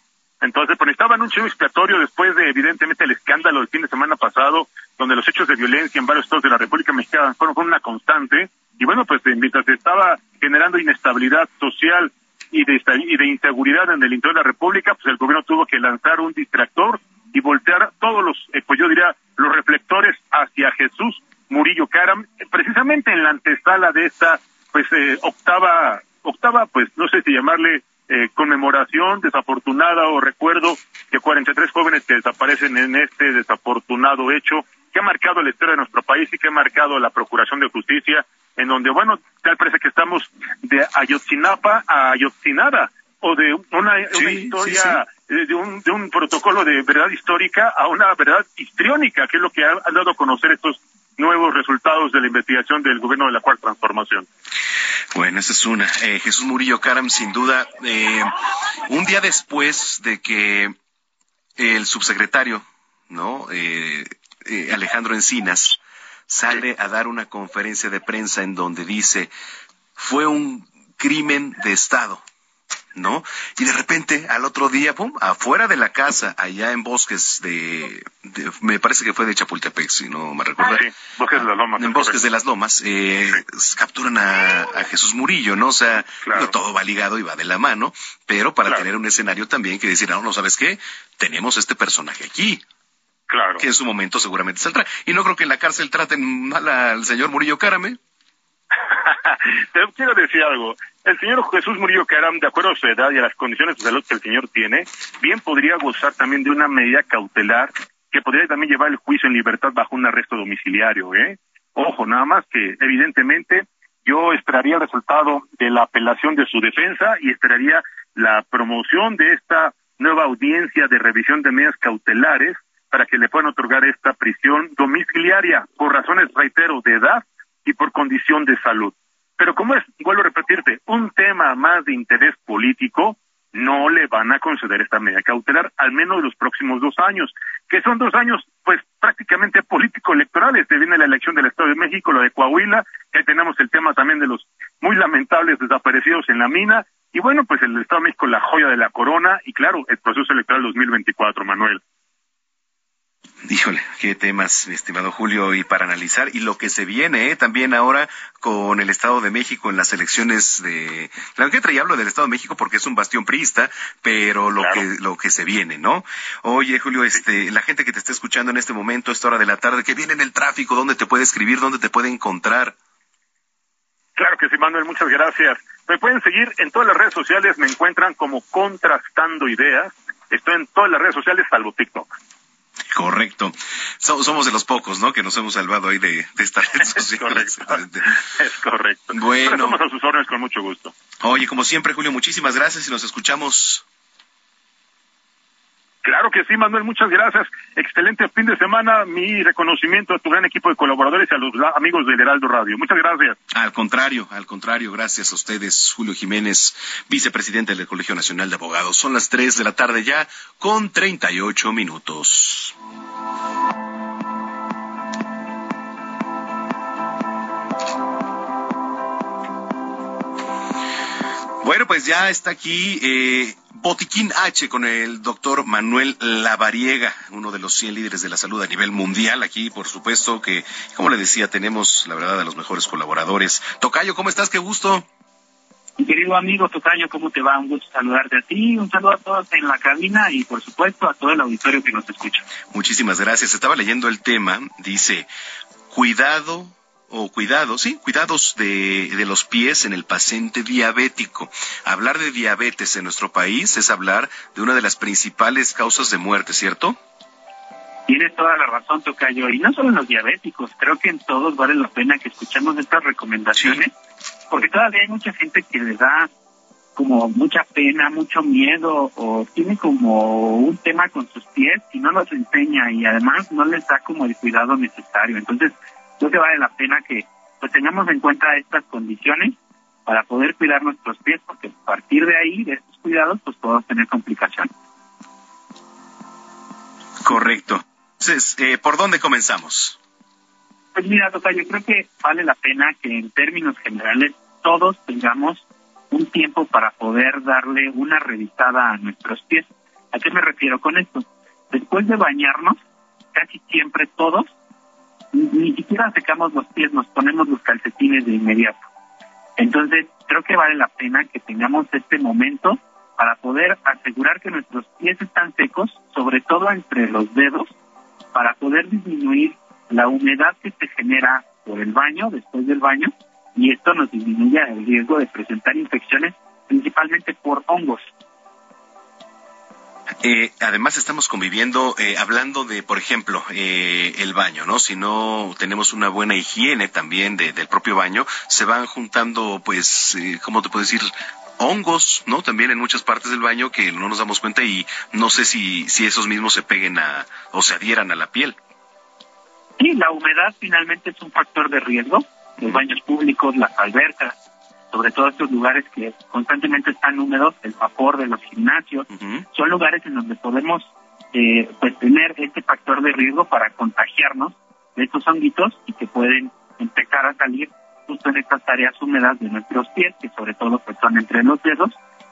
Entonces, pues estaban un chivo expiatorio después de, evidentemente, el escándalo del fin de semana pasado, donde los hechos de violencia en varios estados de la República Mexicana fueron, una constante. Y bueno, pues mientras se estaba generando inestabilidad social y de, y de inseguridad en el interior de la República, pues el gobierno tuvo que lanzar un distractor y voltear todos los, eh, pues yo diría, los reflectores hacia Jesús Murillo Caram, precisamente en la antesala de esta, pues, eh, octava, octava, pues, no sé si llamarle eh, conmemoración desafortunada o recuerdo de 43 jóvenes que desaparecen en este desafortunado hecho que ha marcado la historia de nuestro país y que ha marcado la Procuración de Justicia, en donde, bueno, tal parece que estamos de Ayotzinapa a Ayotzinada, o de una, historia, De, un, de un protocolo de verdad histórica a una verdad histriónica, que es lo que han dado a conocer estos nuevos resultados de la investigación del gobierno de la cuarta transformación. Bueno, esa es una. Eh, Jesús Murillo Caram, sin duda, eh, un día después de que el subsecretario, ¿no? Eh, Alejandro Encinas sale a dar una conferencia de prensa en donde dice fue un crimen de Estado. ¿no? Y de repente, al otro día, pum, afuera de la casa, allá en bosques de, me parece que fue de Chapultepec, si no me recuerdo. Ah, bosques de las Lomas. En bosques de las Lomas, eh, capturan a, Jesús Murillo, ¿no? O sea, todo va ligado y va de la mano, pero para tener un escenario también que decir, no, no, ¿sabes qué? Tenemos este personaje aquí. Claro. Que en su momento seguramente saldrá. Y no creo que en la cárcel traten mal al señor Murillo Carame. Te quiero decir algo. El señor Jesús Murillo Caram, de acuerdo a su edad y a las condiciones de salud que el señor tiene, bien podría gozar también de una medida cautelar que podría también llevar el juicio en libertad bajo un arresto domiciliario, ¿eh? Ojo, nada más que evidentemente yo esperaría el resultado de la apelación de su defensa y esperaría la promoción de esta nueva audiencia de revisión de medidas cautelares para que le puedan otorgar esta prisión domiciliaria por razones, reitero, de edad y por condición de salud. Pero como es, vuelvo a repetirte, un tema más de interés político, no le van a conceder esta medida cautelar, al menos los próximos dos años, que son dos años, pues prácticamente político-electorales. Se viene la elección del Estado de México, lo de Coahuila, que tenemos el tema también de los muy lamentables desaparecidos en la mina, y bueno, pues el Estado de México, la joya de la corona, y claro, el proceso electoral 2024, Manuel. Híjole, qué temas, mi estimado Julio, y para analizar, y lo que se viene ¿eh? también ahora con el Estado de México en las elecciones de... La que traía hablo del Estado de México porque es un bastión priista, pero lo que lo que se viene, ¿no? Oye, Julio, este, la gente que te está escuchando en este momento, esta hora de la tarde, que viene en el tráfico, ¿dónde te puede escribir? ¿Dónde te puede encontrar? Claro que sí, Manuel, muchas gracias. Me pueden seguir en todas las redes sociales, me encuentran como Contrastando Ideas. Estoy en todas las redes sociales, salvo TikTok. Correcto. somos de los pocos, ¿no? Que nos hemos salvado ahí de, de esta red social. es correcto. Es correcto. Bueno. estamos a sus órdenes con mucho gusto. Oye, como siempre, Julio, muchísimas gracias y nos escuchamos Claro que sí, Manuel, muchas gracias. Excelente fin de semana. Mi reconocimiento a tu gran equipo de colaboradores y a los amigos de Heraldo Radio. Muchas gracias. Al contrario, al contrario, gracias a ustedes, Julio Jiménez, vicepresidente del Colegio Nacional de Abogados. Son las tres de la tarde ya, con 38 minutos. Bueno, pues ya está aquí eh, Botiquín H con el doctor Manuel Lavariega, uno de los 100 líderes de la salud a nivel mundial. Aquí, por supuesto, que, como le decía, tenemos la verdad a los mejores colaboradores. Tocayo, ¿cómo estás? Qué gusto. Mi querido amigo Tocayo, ¿cómo te va? Un gusto saludarte a ti, un saludo a todos en la cabina y, por supuesto, a todo el auditorio que nos escucha. Muchísimas gracias. Estaba leyendo el tema, dice, cuidado o cuidados, sí, cuidados de, de, los pies en el paciente diabético. Hablar de diabetes en nuestro país es hablar de una de las principales causas de muerte, ¿cierto? Tienes toda la razón, Tocayo. Y no solo en los diabéticos, creo que en todos vale la pena que escuchemos estas recomendaciones, porque todavía hay mucha gente que le da como mucha pena, mucho miedo o tiene como un tema con sus pies y no los enseña y además no les da como el cuidado necesario. Entonces, creo que vale la pena que pues tengamos en cuenta estas condiciones para poder cuidar nuestros pies, porque a partir de ahí, de estos cuidados, pues podemos tener complicaciones. Correcto. Entonces, eh, ¿por dónde comenzamos? Pues mira, doctor, yo creo que vale la pena que en términos generales todos tengamos un tiempo para poder darle una revisada a nuestros pies. ¿A qué me refiero con esto? Después de bañarnos, casi siempre todos ni siquiera secamos los pies, nos ponemos los calcetines de inmediato. Entonces, creo que vale la pena que tengamos este momento para poder asegurar que nuestros pies están secos, sobre todo entre los dedos, para poder disminuir la humedad que se genera por el baño, después del baño, y esto nos disminuye el riesgo de presentar infecciones, principalmente por hongos. Eh, además estamos conviviendo, eh, hablando de, por ejemplo, eh, el baño, ¿no? Si no tenemos una buena higiene también del propio baño, se van juntando, pues, ¿cómo te puedo decir? hongos, ¿no? También en muchas partes del baño que no nos damos cuenta y no sé si, si esos mismos se peguen a, o se adhieran a la piel. Sí, la humedad finalmente es un factor de riesgo. Los baños públicos, las albercas, sobre todo estos lugares que constantemente están húmedos, el vapor de los gimnasios, son lugares en donde podemos eh, pues tener este factor de riesgo para contagiarnos de estos honguitos y que pueden empezar a salir justo en estas áreas húmedas de nuestros pies, que sobre todo pues son entre los dedos,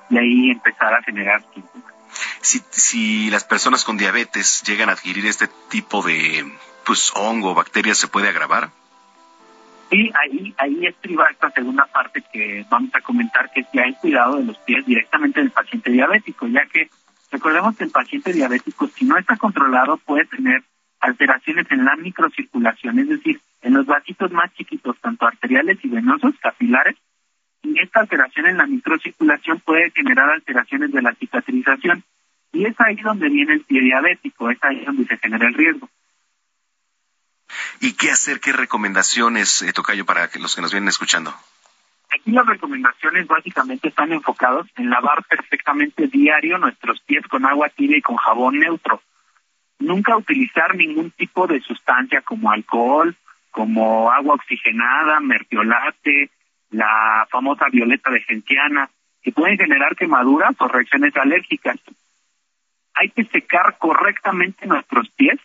y ahí empezar a generar síntomas. Si, si las personas con diabetes llegan a adquirir este tipo de pues hongo o bacterias, ¿se puede agravar? Y ahí, ahí estriba esta segunda parte que vamos a comentar, que es ya el cuidado de los pies directamente del paciente diabético, ya que recordemos que el paciente diabético, si no está controlado, puede tener alteraciones en la microcirculación, es decir, en los vasitos más chiquitos, tanto arteriales y venosos, capilares, y esta alteración en la microcirculación puede generar alteraciones de la cicatrización. Y es ahí donde viene el pie diabético, es ahí donde se genera el riesgo. ¿Y qué hacer? ¿Qué recomendaciones, eh, Tocayo, para que los que nos vienen escuchando? Aquí las recomendaciones básicamente están enfocados en lavar perfectamente diario nuestros pies con agua tibia y con jabón neutro. Nunca utilizar ningún tipo de sustancia como alcohol, como agua oxigenada, mertiolate, la famosa violeta de genciana, que pueden generar quemaduras o reacciones alérgicas. Hay que secar correctamente nuestros pies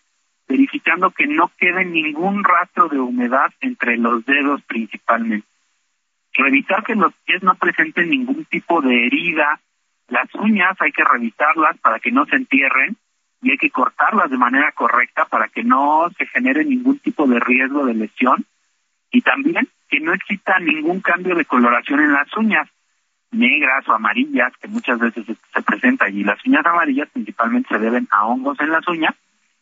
verificando que no quede ningún rastro de humedad entre los dedos principalmente. Revisar que los pies no presenten ningún tipo de herida. Las uñas hay que revisarlas para que no se entierren y hay que cortarlas de manera correcta para que no se genere ningún tipo de riesgo de lesión y también que no exista ningún cambio de coloración en las uñas negras o amarillas que muchas veces se presentan y las uñas amarillas principalmente se deben a hongos en las uñas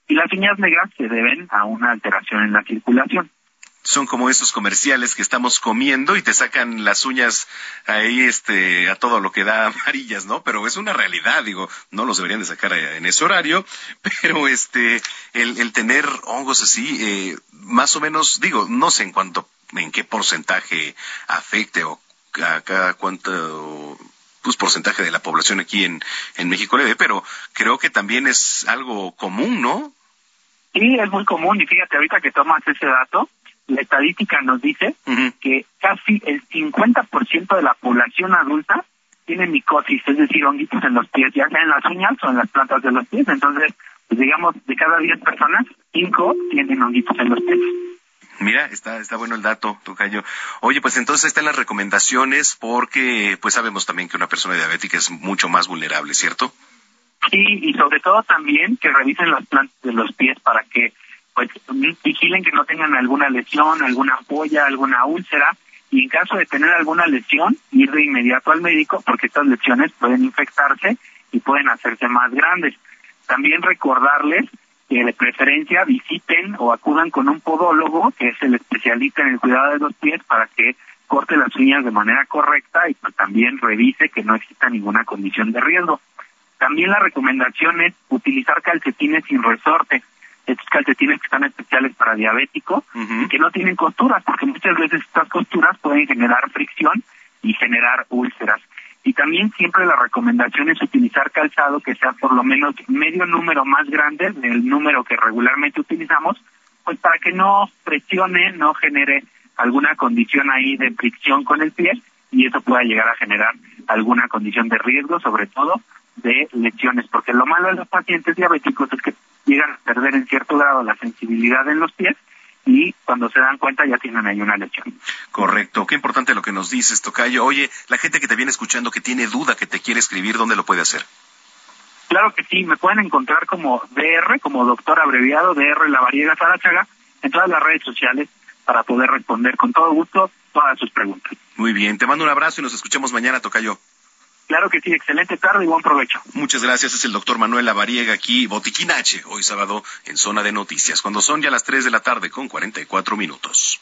y las uñas negras se deben a una alteración en la circulación son como esos comerciales que estamos comiendo y te sacan las uñas ahí este a todo lo que da amarillas, ¿no? Pero es una realidad, digo, no los deberían de sacar en ese horario, pero este el, el tener hongos así eh, más o menos digo, no sé en cuánto en qué porcentaje afecte o a cada cuánto pues porcentaje de la población aquí en, en México le dé, pero creo que también es algo común, ¿no? Sí, es muy común y fíjate ahorita que tomas ese dato, la estadística nos dice que casi el 50% de la población adulta tiene micosis, es decir, honguitos en los pies, ya sea en las uñas o en las plantas de los pies. Entonces, pues digamos, de cada 10 personas, 5 tienen honguitos en los pies. Mira, está, está bueno el dato, Tocayo. Oye, pues entonces están las recomendaciones porque pues sabemos también que una persona diabética es mucho más vulnerable, ¿cierto? Sí, y sobre todo también que revisen las plantas de los pies para que pues vigilen que no tengan alguna lesión, alguna ampolla, alguna úlcera y en caso de tener alguna lesión, ir de inmediato al médico porque estas lesiones pueden infectarse y pueden hacerse más grandes. También recordarles que de preferencia visiten o acudan con un podólogo, que es el especialista en el cuidado de los pies, para que corte las uñas de manera correcta y pues también revise que no exista ninguna condición de riesgo. También la recomendación es utilizar calcetines sin resorte estos calcetines que están especiales para diabéticos y que no tienen costuras, porque muchas veces estas costuras pueden generar fricción y generar úlceras. Y también siempre la recomendación es utilizar calzado que sea por lo menos medio número más grande del número que regularmente utilizamos, pues para que no presione, no genere alguna condición ahí de fricción con el pie y eso pueda llegar a generar alguna condición de riesgo, sobre todo de lesiones, porque lo malo de los pacientes diabéticos es que llegan a perder en cierto grado la sensibilidad en los pies y cuando se dan cuenta ya tienen ahí una lesión. Correcto. Qué importante lo que nos dices, Tocayo. Oye, la gente que te viene escuchando, que tiene duda, que te quiere escribir, ¿dónde lo puede hacer? Claro que sí, me pueden encontrar como DR, como doctor abreviado, DR La Variega Sarachaga, en todas las redes sociales para poder responder con todo gusto todas sus preguntas. Muy bien, te mando un abrazo y nos escuchamos mañana, Tocayo. Claro que sí, excelente tarde y buen provecho. Muchas gracias, es el doctor Manuel Lavariega aquí, Botiquín H, hoy sábado en Zona de Noticias, cuando son ya las 3 de la tarde con 44 minutos.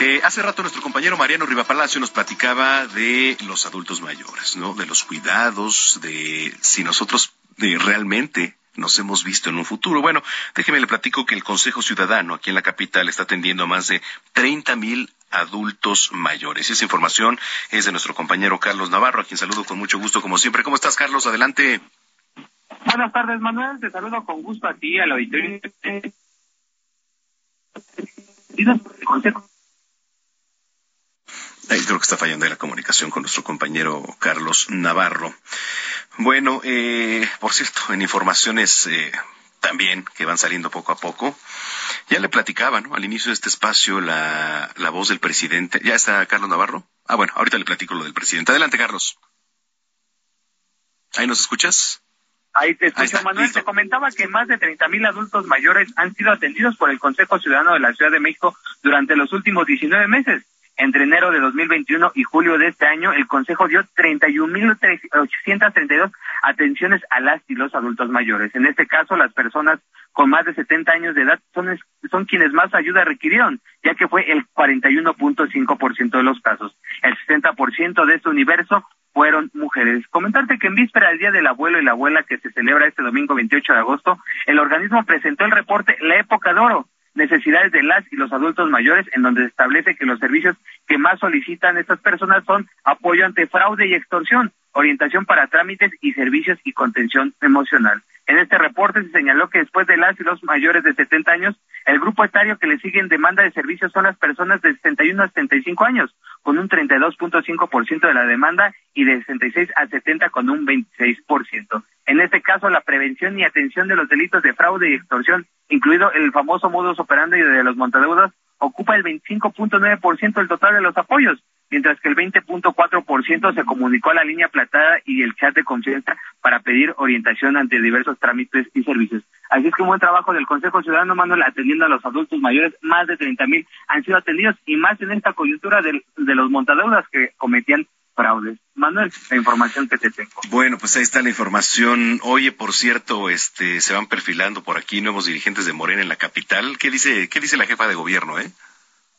Eh, hace rato nuestro compañero Mariano Rivapalacio nos platicaba de los adultos mayores, ¿no? De los cuidados, de si nosotros de realmente nos hemos visto en un futuro. Bueno, déjeme le platico que el Consejo Ciudadano aquí en la capital está atendiendo a más de 30 mil adultos mayores. Esa información es de nuestro compañero Carlos Navarro, a quien saludo con mucho gusto como siempre. ¿Cómo estás, Carlos? Adelante. Buenas tardes, Manuel. Te saludo con gusto a ti, al auditorio. creo que está fallando la comunicación con nuestro compañero Carlos Navarro. Bueno, eh, por cierto, en informaciones eh, también que van saliendo poco a poco, ya le platicaba, ¿no? Al inicio de este espacio, la, la voz del presidente. ¿Ya está Carlos Navarro? Ah, bueno, ahorita le platico lo del presidente. Adelante, Carlos. ¿Ahí nos escuchas? Ahí te escucho, Manuel. Te comentaba que más de 30 mil adultos mayores han sido atendidos por el Consejo Ciudadano de la Ciudad de México durante los últimos 19 meses. Entre enero de 2021 y julio de este año, el Consejo dio 31.832 atenciones a las y los adultos mayores. En este caso, las personas con más de 70 años de edad son, quienes más ayuda requirieron, ya que fue el 41.5% de los casos. El 60% de este universo fueron mujeres. Comentarte que en víspera del Día del Abuelo y la Abuela que se celebra este domingo 28 de agosto, el organismo presentó el reporte La Época de Oro, necesidades de las y los adultos mayores, en donde se establece que los servicios que más solicitan estas personas son apoyo ante fraude y extorsión, orientación para trámites y servicios y contención emocional. En este reporte se señaló que después de las y los mayores de 70 años, el grupo etario que le sigue en demanda de servicios son las personas de 61 a 75 años, con un 32.5% de la demanda y de 66 a 70 con un 26%. En este caso, la prevención y atención de los delitos de fraude y extorsión, incluido el famoso modus operandi de los montadeudas, ocupa el 25.9% del total de los apoyos, mientras que el 20.4% se comunicó a la línea platada y el chat de confianza para pedir orientación ante diversos trámites y servicios. Así es que un buen trabajo del Consejo Ciudadano Manuel atendiendo a los adultos mayores, más de 30 mil han sido atendidos y más en esta coyuntura de, de los montadeudas que cometían fraudes. Manuel, la información que te tengo. Bueno, pues ahí está la información. Oye, por cierto, este, se van perfilando por aquí nuevos dirigentes de Morena en la capital. ¿Qué dice, qué dice la jefa de gobierno, eh?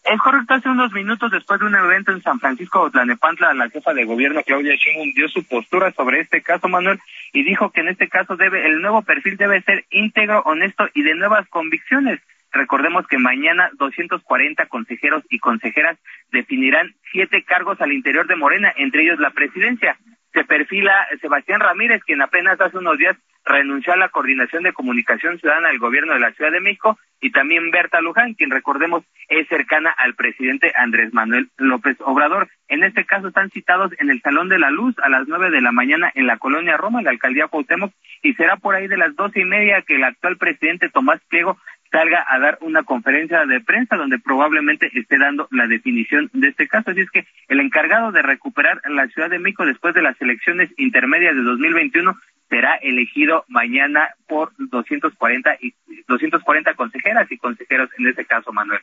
Es correcto, hace unos minutos después de un evento en San Francisco Tlanepantla, la jefa de gobierno Claudia Sheinbaum dio su postura sobre este caso, Manuel, y dijo que en este caso debe el nuevo perfil debe ser íntegro, honesto y de nuevas convicciones. Recordemos que mañana 240 consejeros y consejeras definirán siete cargos al interior de Morena, entre ellos la presidencia. Se perfila Sebastián Ramírez, quien apenas hace unos días renunció a la coordinación de comunicación ciudadana del gobierno de la Ciudad de México y también Berta Luján, quien recordemos es cercana al presidente Andrés Manuel López Obrador. En este caso están citados en el Salón de la Luz a las nueve de la mañana en la colonia Roma, en la alcaldía Cuauhtémoc, y será por ahí de las doce y media que el actual presidente Tomás Pliego salga a dar una conferencia de prensa donde probablemente esté dando la definición de este caso. Así es que el encargado de recuperar la Ciudad de México después de las elecciones intermedias de 2021 será elegido mañana por 240 y 240 consejeras y consejeros en este caso, Manuel.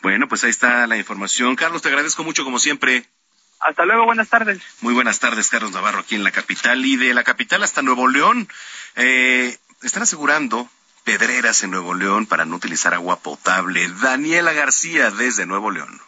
Bueno, pues ahí está la información. Carlos, te agradezco mucho como siempre. Hasta luego, buenas tardes. Muy buenas tardes, Carlos Navarro, aquí en la capital. Y de la capital hasta Nuevo León, eh, están asegurando pedreras en Nuevo León para no utilizar agua potable. Daniela García desde Nuevo León.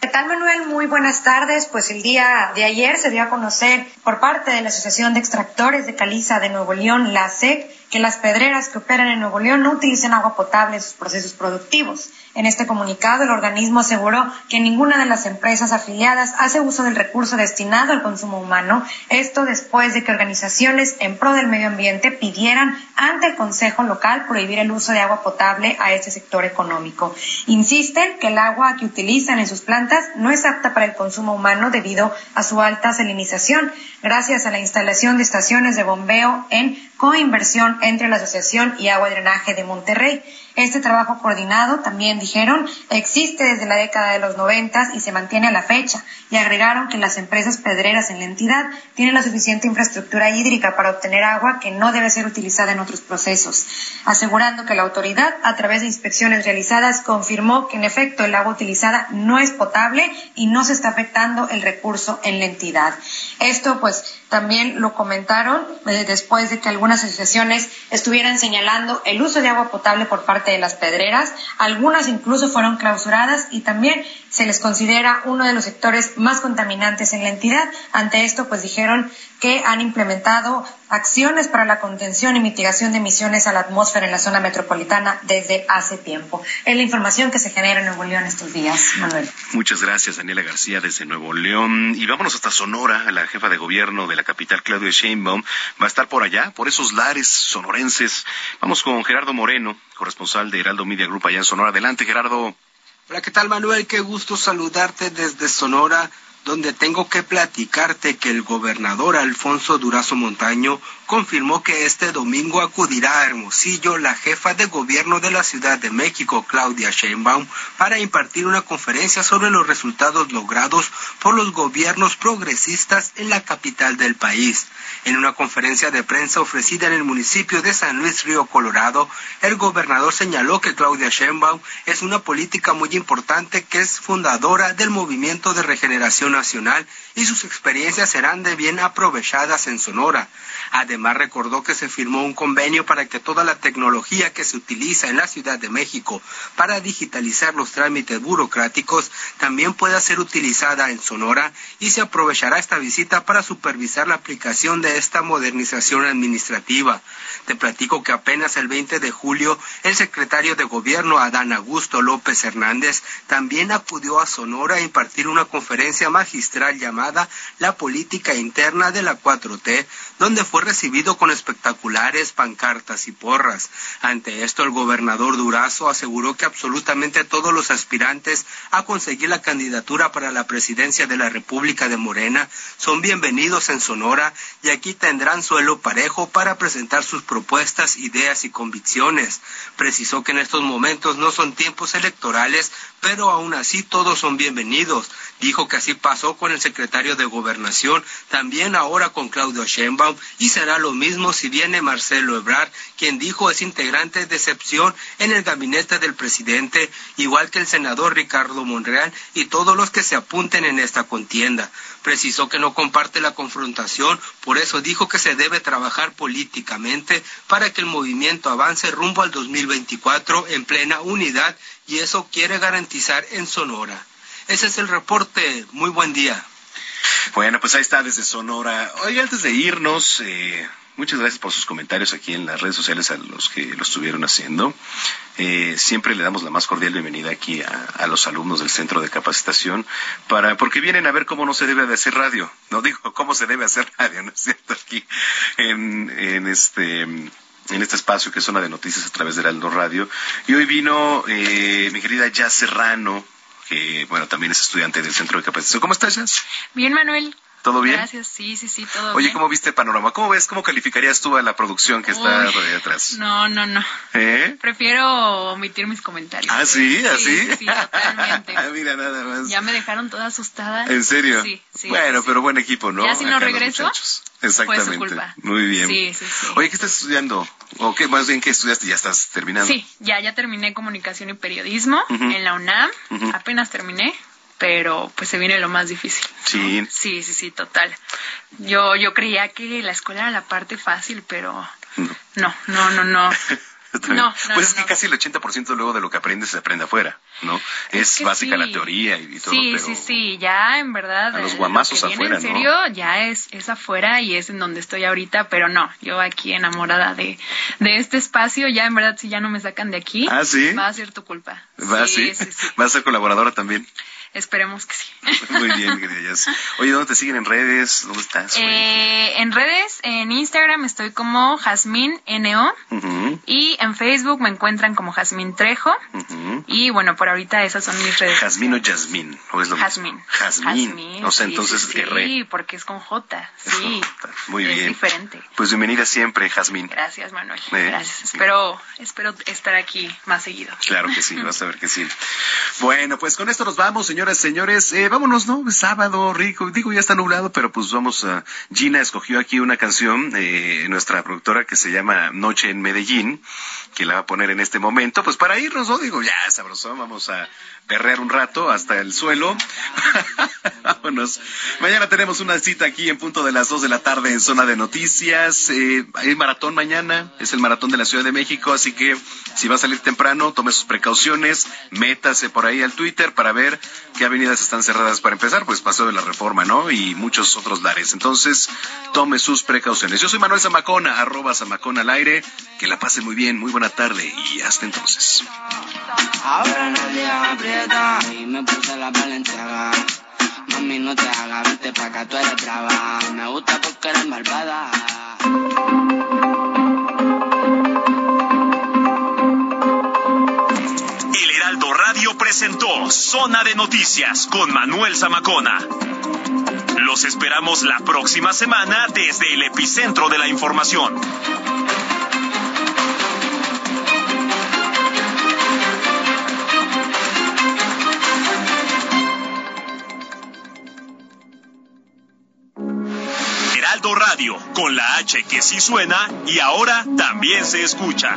¿Qué tal, Manuel? Muy buenas tardes. Pues el día de ayer se dio a conocer por parte de la Asociación de Extractores de Caliza de Nuevo León, la SEC, que las pedreras que operan en Nuevo León no utilicen agua potable en sus procesos productivos. En este comunicado, el organismo aseguró que ninguna de las empresas afiliadas hace uso del recurso destinado al consumo humano, esto después de que organizaciones en pro del medio ambiente pidieran ante el Consejo local prohibir el uso de agua potable a este sector económico. Insisten que el agua que utilizan en sus plantas no es apta para el consumo humano debido a su alta salinización, gracias a la instalación de estaciones de bombeo en coinversión entre la Asociación y Agua y Drenaje de Monterrey. Este trabajo coordinado, también dijeron, existe desde la década de los noventas y se mantiene a la fecha, y agregaron que las empresas pedreras en la entidad tienen la suficiente infraestructura hídrica para obtener agua que no debe ser utilizada en otros procesos, asegurando que la autoridad, a través de inspecciones realizadas, confirmó que en efecto el agua utilizada no es potable y no se está afectando el recurso en la entidad. Esto pues también lo comentaron eh, después de que algunas asociaciones estuvieran señalando el uso de agua potable por parte de las pedreras. Algunas incluso fueron clausuradas y también se les considera uno de los sectores más contaminantes en la entidad. Ante esto, pues dijeron que han implementado acciones para la contención y mitigación de emisiones a la atmósfera en la zona metropolitana desde hace tiempo. Es la información que se genera en Nuevo León estos días, Manuel. Muchas gracias, Daniela García, desde Nuevo León. Y vámonos hasta Sonora. La jefa de gobierno de la capital, Claudia Sheinbaum, va a estar por allá, por esos lares sonorenses. Vamos con Gerardo Moreno, corresponsal de Heraldo Media Group allá en Sonora. Adelante, Gerardo. Hola, ¿qué tal, Manuel? Qué gusto saludarte desde Sonora donde tengo que platicarte que el gobernador Alfonso Durazo Montaño confirmó que este domingo acudirá a Hermosillo la jefa de gobierno de la Ciudad de México, Claudia Sheinbaum, para impartir una conferencia sobre los resultados logrados por los gobiernos progresistas en la capital del país. En una conferencia de prensa ofrecida en el municipio de San Luis Río Colorado, el gobernador señaló que Claudia Sheinbaum es una política muy importante que es fundadora del Movimiento de Regeneración Nacional y sus experiencias serán de bien aprovechadas en Sonora. Además, recordó que se firmó un convenio para que toda la tecnología que se utiliza en la Ciudad de México para digitalizar los trámites burocráticos también pueda ser utilizada en Sonora y se aprovechará esta visita para supervisar la aplicación de esta modernización administrativa. Te platico que apenas el 20 de julio el secretario de Gobierno Adán Augusto López Hernández también acudió a Sonora a impartir una conferencia magistral llamada La política interna de la 4T, donde fue recibido con espectaculares pancartas y porras. Ante esto, el gobernador Durazo aseguró que absolutamente todos los aspirantes a conseguir la candidatura para la presidencia de la República de Morena son bienvenidos en Sonora y aquí tendrán suelo parejo para presentar sus propuestas, ideas y convicciones. Precisó que en estos momentos no son tiempos electorales, pero aún así todos son bienvenidos. Dijo que así pasó con el secretario de Gobernación, también ahora con Claudio Sheinbaum, y será lo mismo si viene Marcelo Ebrard, quien dijo es integrante de excepción en el gabinete del presidente, igual que el senador Ricardo Monreal y todos los que se apunten en esta contienda. Precisó que no comparte la confrontación, por eso dijo que se debe trabajar políticamente para que el movimiento avance rumbo al 2024 en plena unidad y eso quiere garantizar en Sonora. Ese es el reporte. Muy buen día. Bueno, pues ahí está desde Sonora. Oye, antes de irnos, eh, muchas gracias por sus comentarios aquí en las redes sociales a los que lo estuvieron haciendo. Eh, siempre le damos la más cordial bienvenida aquí a, los alumnos del centro de capacitación para porque vienen a ver cómo no se debe de hacer radio. No digo cómo se debe hacer radio, ¿no es cierto? Aquí en, en este en este espacio que es zona de noticias a través del Aldo Radio. Y hoy vino eh, mi querida Jazz Serrano, que bueno, también es estudiante del Centro de Capacitación. ¿Cómo estás, Jazz? Bien, Manuel. ¿Todo bien? Gracias, sí, sí, sí, todo Oye, bien. ¿cómo viste el panorama? ¿Cómo ves, cómo calificarías tú a la producción que está ahí atrás? No, no, no. ¿Eh? Prefiero omitir mis comentarios. ¿Ah, sí? ¿Así? Sí, sí, totalmente. Mira, nada más. Ya me dejaron toda asustada. ¿En serio? Sí, sí. Bueno, sí. pero buen equipo, ¿no? Ya si no regreso. Exactamente. fue su culpa. Muy bien. Sí, sí, sí. Oye, ¿qué estás estudiando? ¿O qué más bien qué estudiaste? ¿Ya estás terminando? Sí, ya, ya terminé comunicación y periodismo en la UNAM. Apenas terminé, pero pues se viene lo más difícil. Sí. Sí, sí, sí, total. Yo, yo creía que la escuela era la parte fácil, pero no, no, no, no. No, no, pues es que casi el 80% luego de lo que aprendes se aprende afuera, ¿no? Es, que básica sí. la teoría y, y todo, sí, pero sí, sí, ya en verdad. a los eh, guamazos lo que viene afuera, En serio, ya es, es afuera y es en donde estoy ahorita, pero no, yo aquí enamorada de, de este espacio, ya en verdad si ya no me sacan de aquí, Ah, ¿sí? va a ser tu culpa. ¿Va, sí? ¿Vas a ser colaboradora también? Esperemos que sí. Muy bien, Jazz. Oye, ¿dónde te siguen en redes? ¿Dónde estás? Eh, en redes, en Instagram estoy como Jazmín NO Ujú, y en Facebook me encuentran como Jazmín Trejo y bueno, por ahorita esas son mis redes. ¿Jazmín o Jazmín? ¿O es lo Jazmín. mismo? Jazmín. O sea, sí, entonces sí, sí, R. porque es con J. Sí. Muy es bien. diferente. Pues bienvenida siempre, Jazmín. Gracias, Manuel. Eh, Gracias. Espero, espero estar aquí más seguido. Claro que sí, vas a ver que sí. Bueno, pues con esto nos vamos, señoras, señores. Eh, vámonos, ¿no? Sábado, rico. Digo, ya está nublado, pero pues vamos a... Gina escogió aquí una canción, eh, nuestra productora, que se llama Noche en Medellín, que la va a poner en este momento. Pues para irnos, ¿no? Digo, ya, sabroso, vamos a perrear un rato hasta el suelo. Vámonos. Mañana tenemos una cita aquí en punto de las 2 de la tarde en Zona de Noticias. Eh, hay maratón mañana, es el maratón de la Ciudad de México, así que si va a salir temprano, tome sus precauciones, métase por ahí al Twitter para ver qué avenidas están cerradas para empezar, pues Paseo de la Reforma, ¿no? Y muchos otros lares. Entonces, tome sus precauciones. Yo soy Manuel Zamacona, arroba Zamacona al aire. Que la pase muy bien, muy buena tarde y hasta entonces. Ahora nadie aprieta y me puse la valenciaga. Mami, no te hagas, vente pa' acá, tú eres brava. Me gusta porque eres malvada. Presentó Zona de Noticias con Manuel Zamacona. Los esperamos la próxima semana desde el epicentro de la información. Heraldo Radio, con la H que sí suena y ahora también se escucha.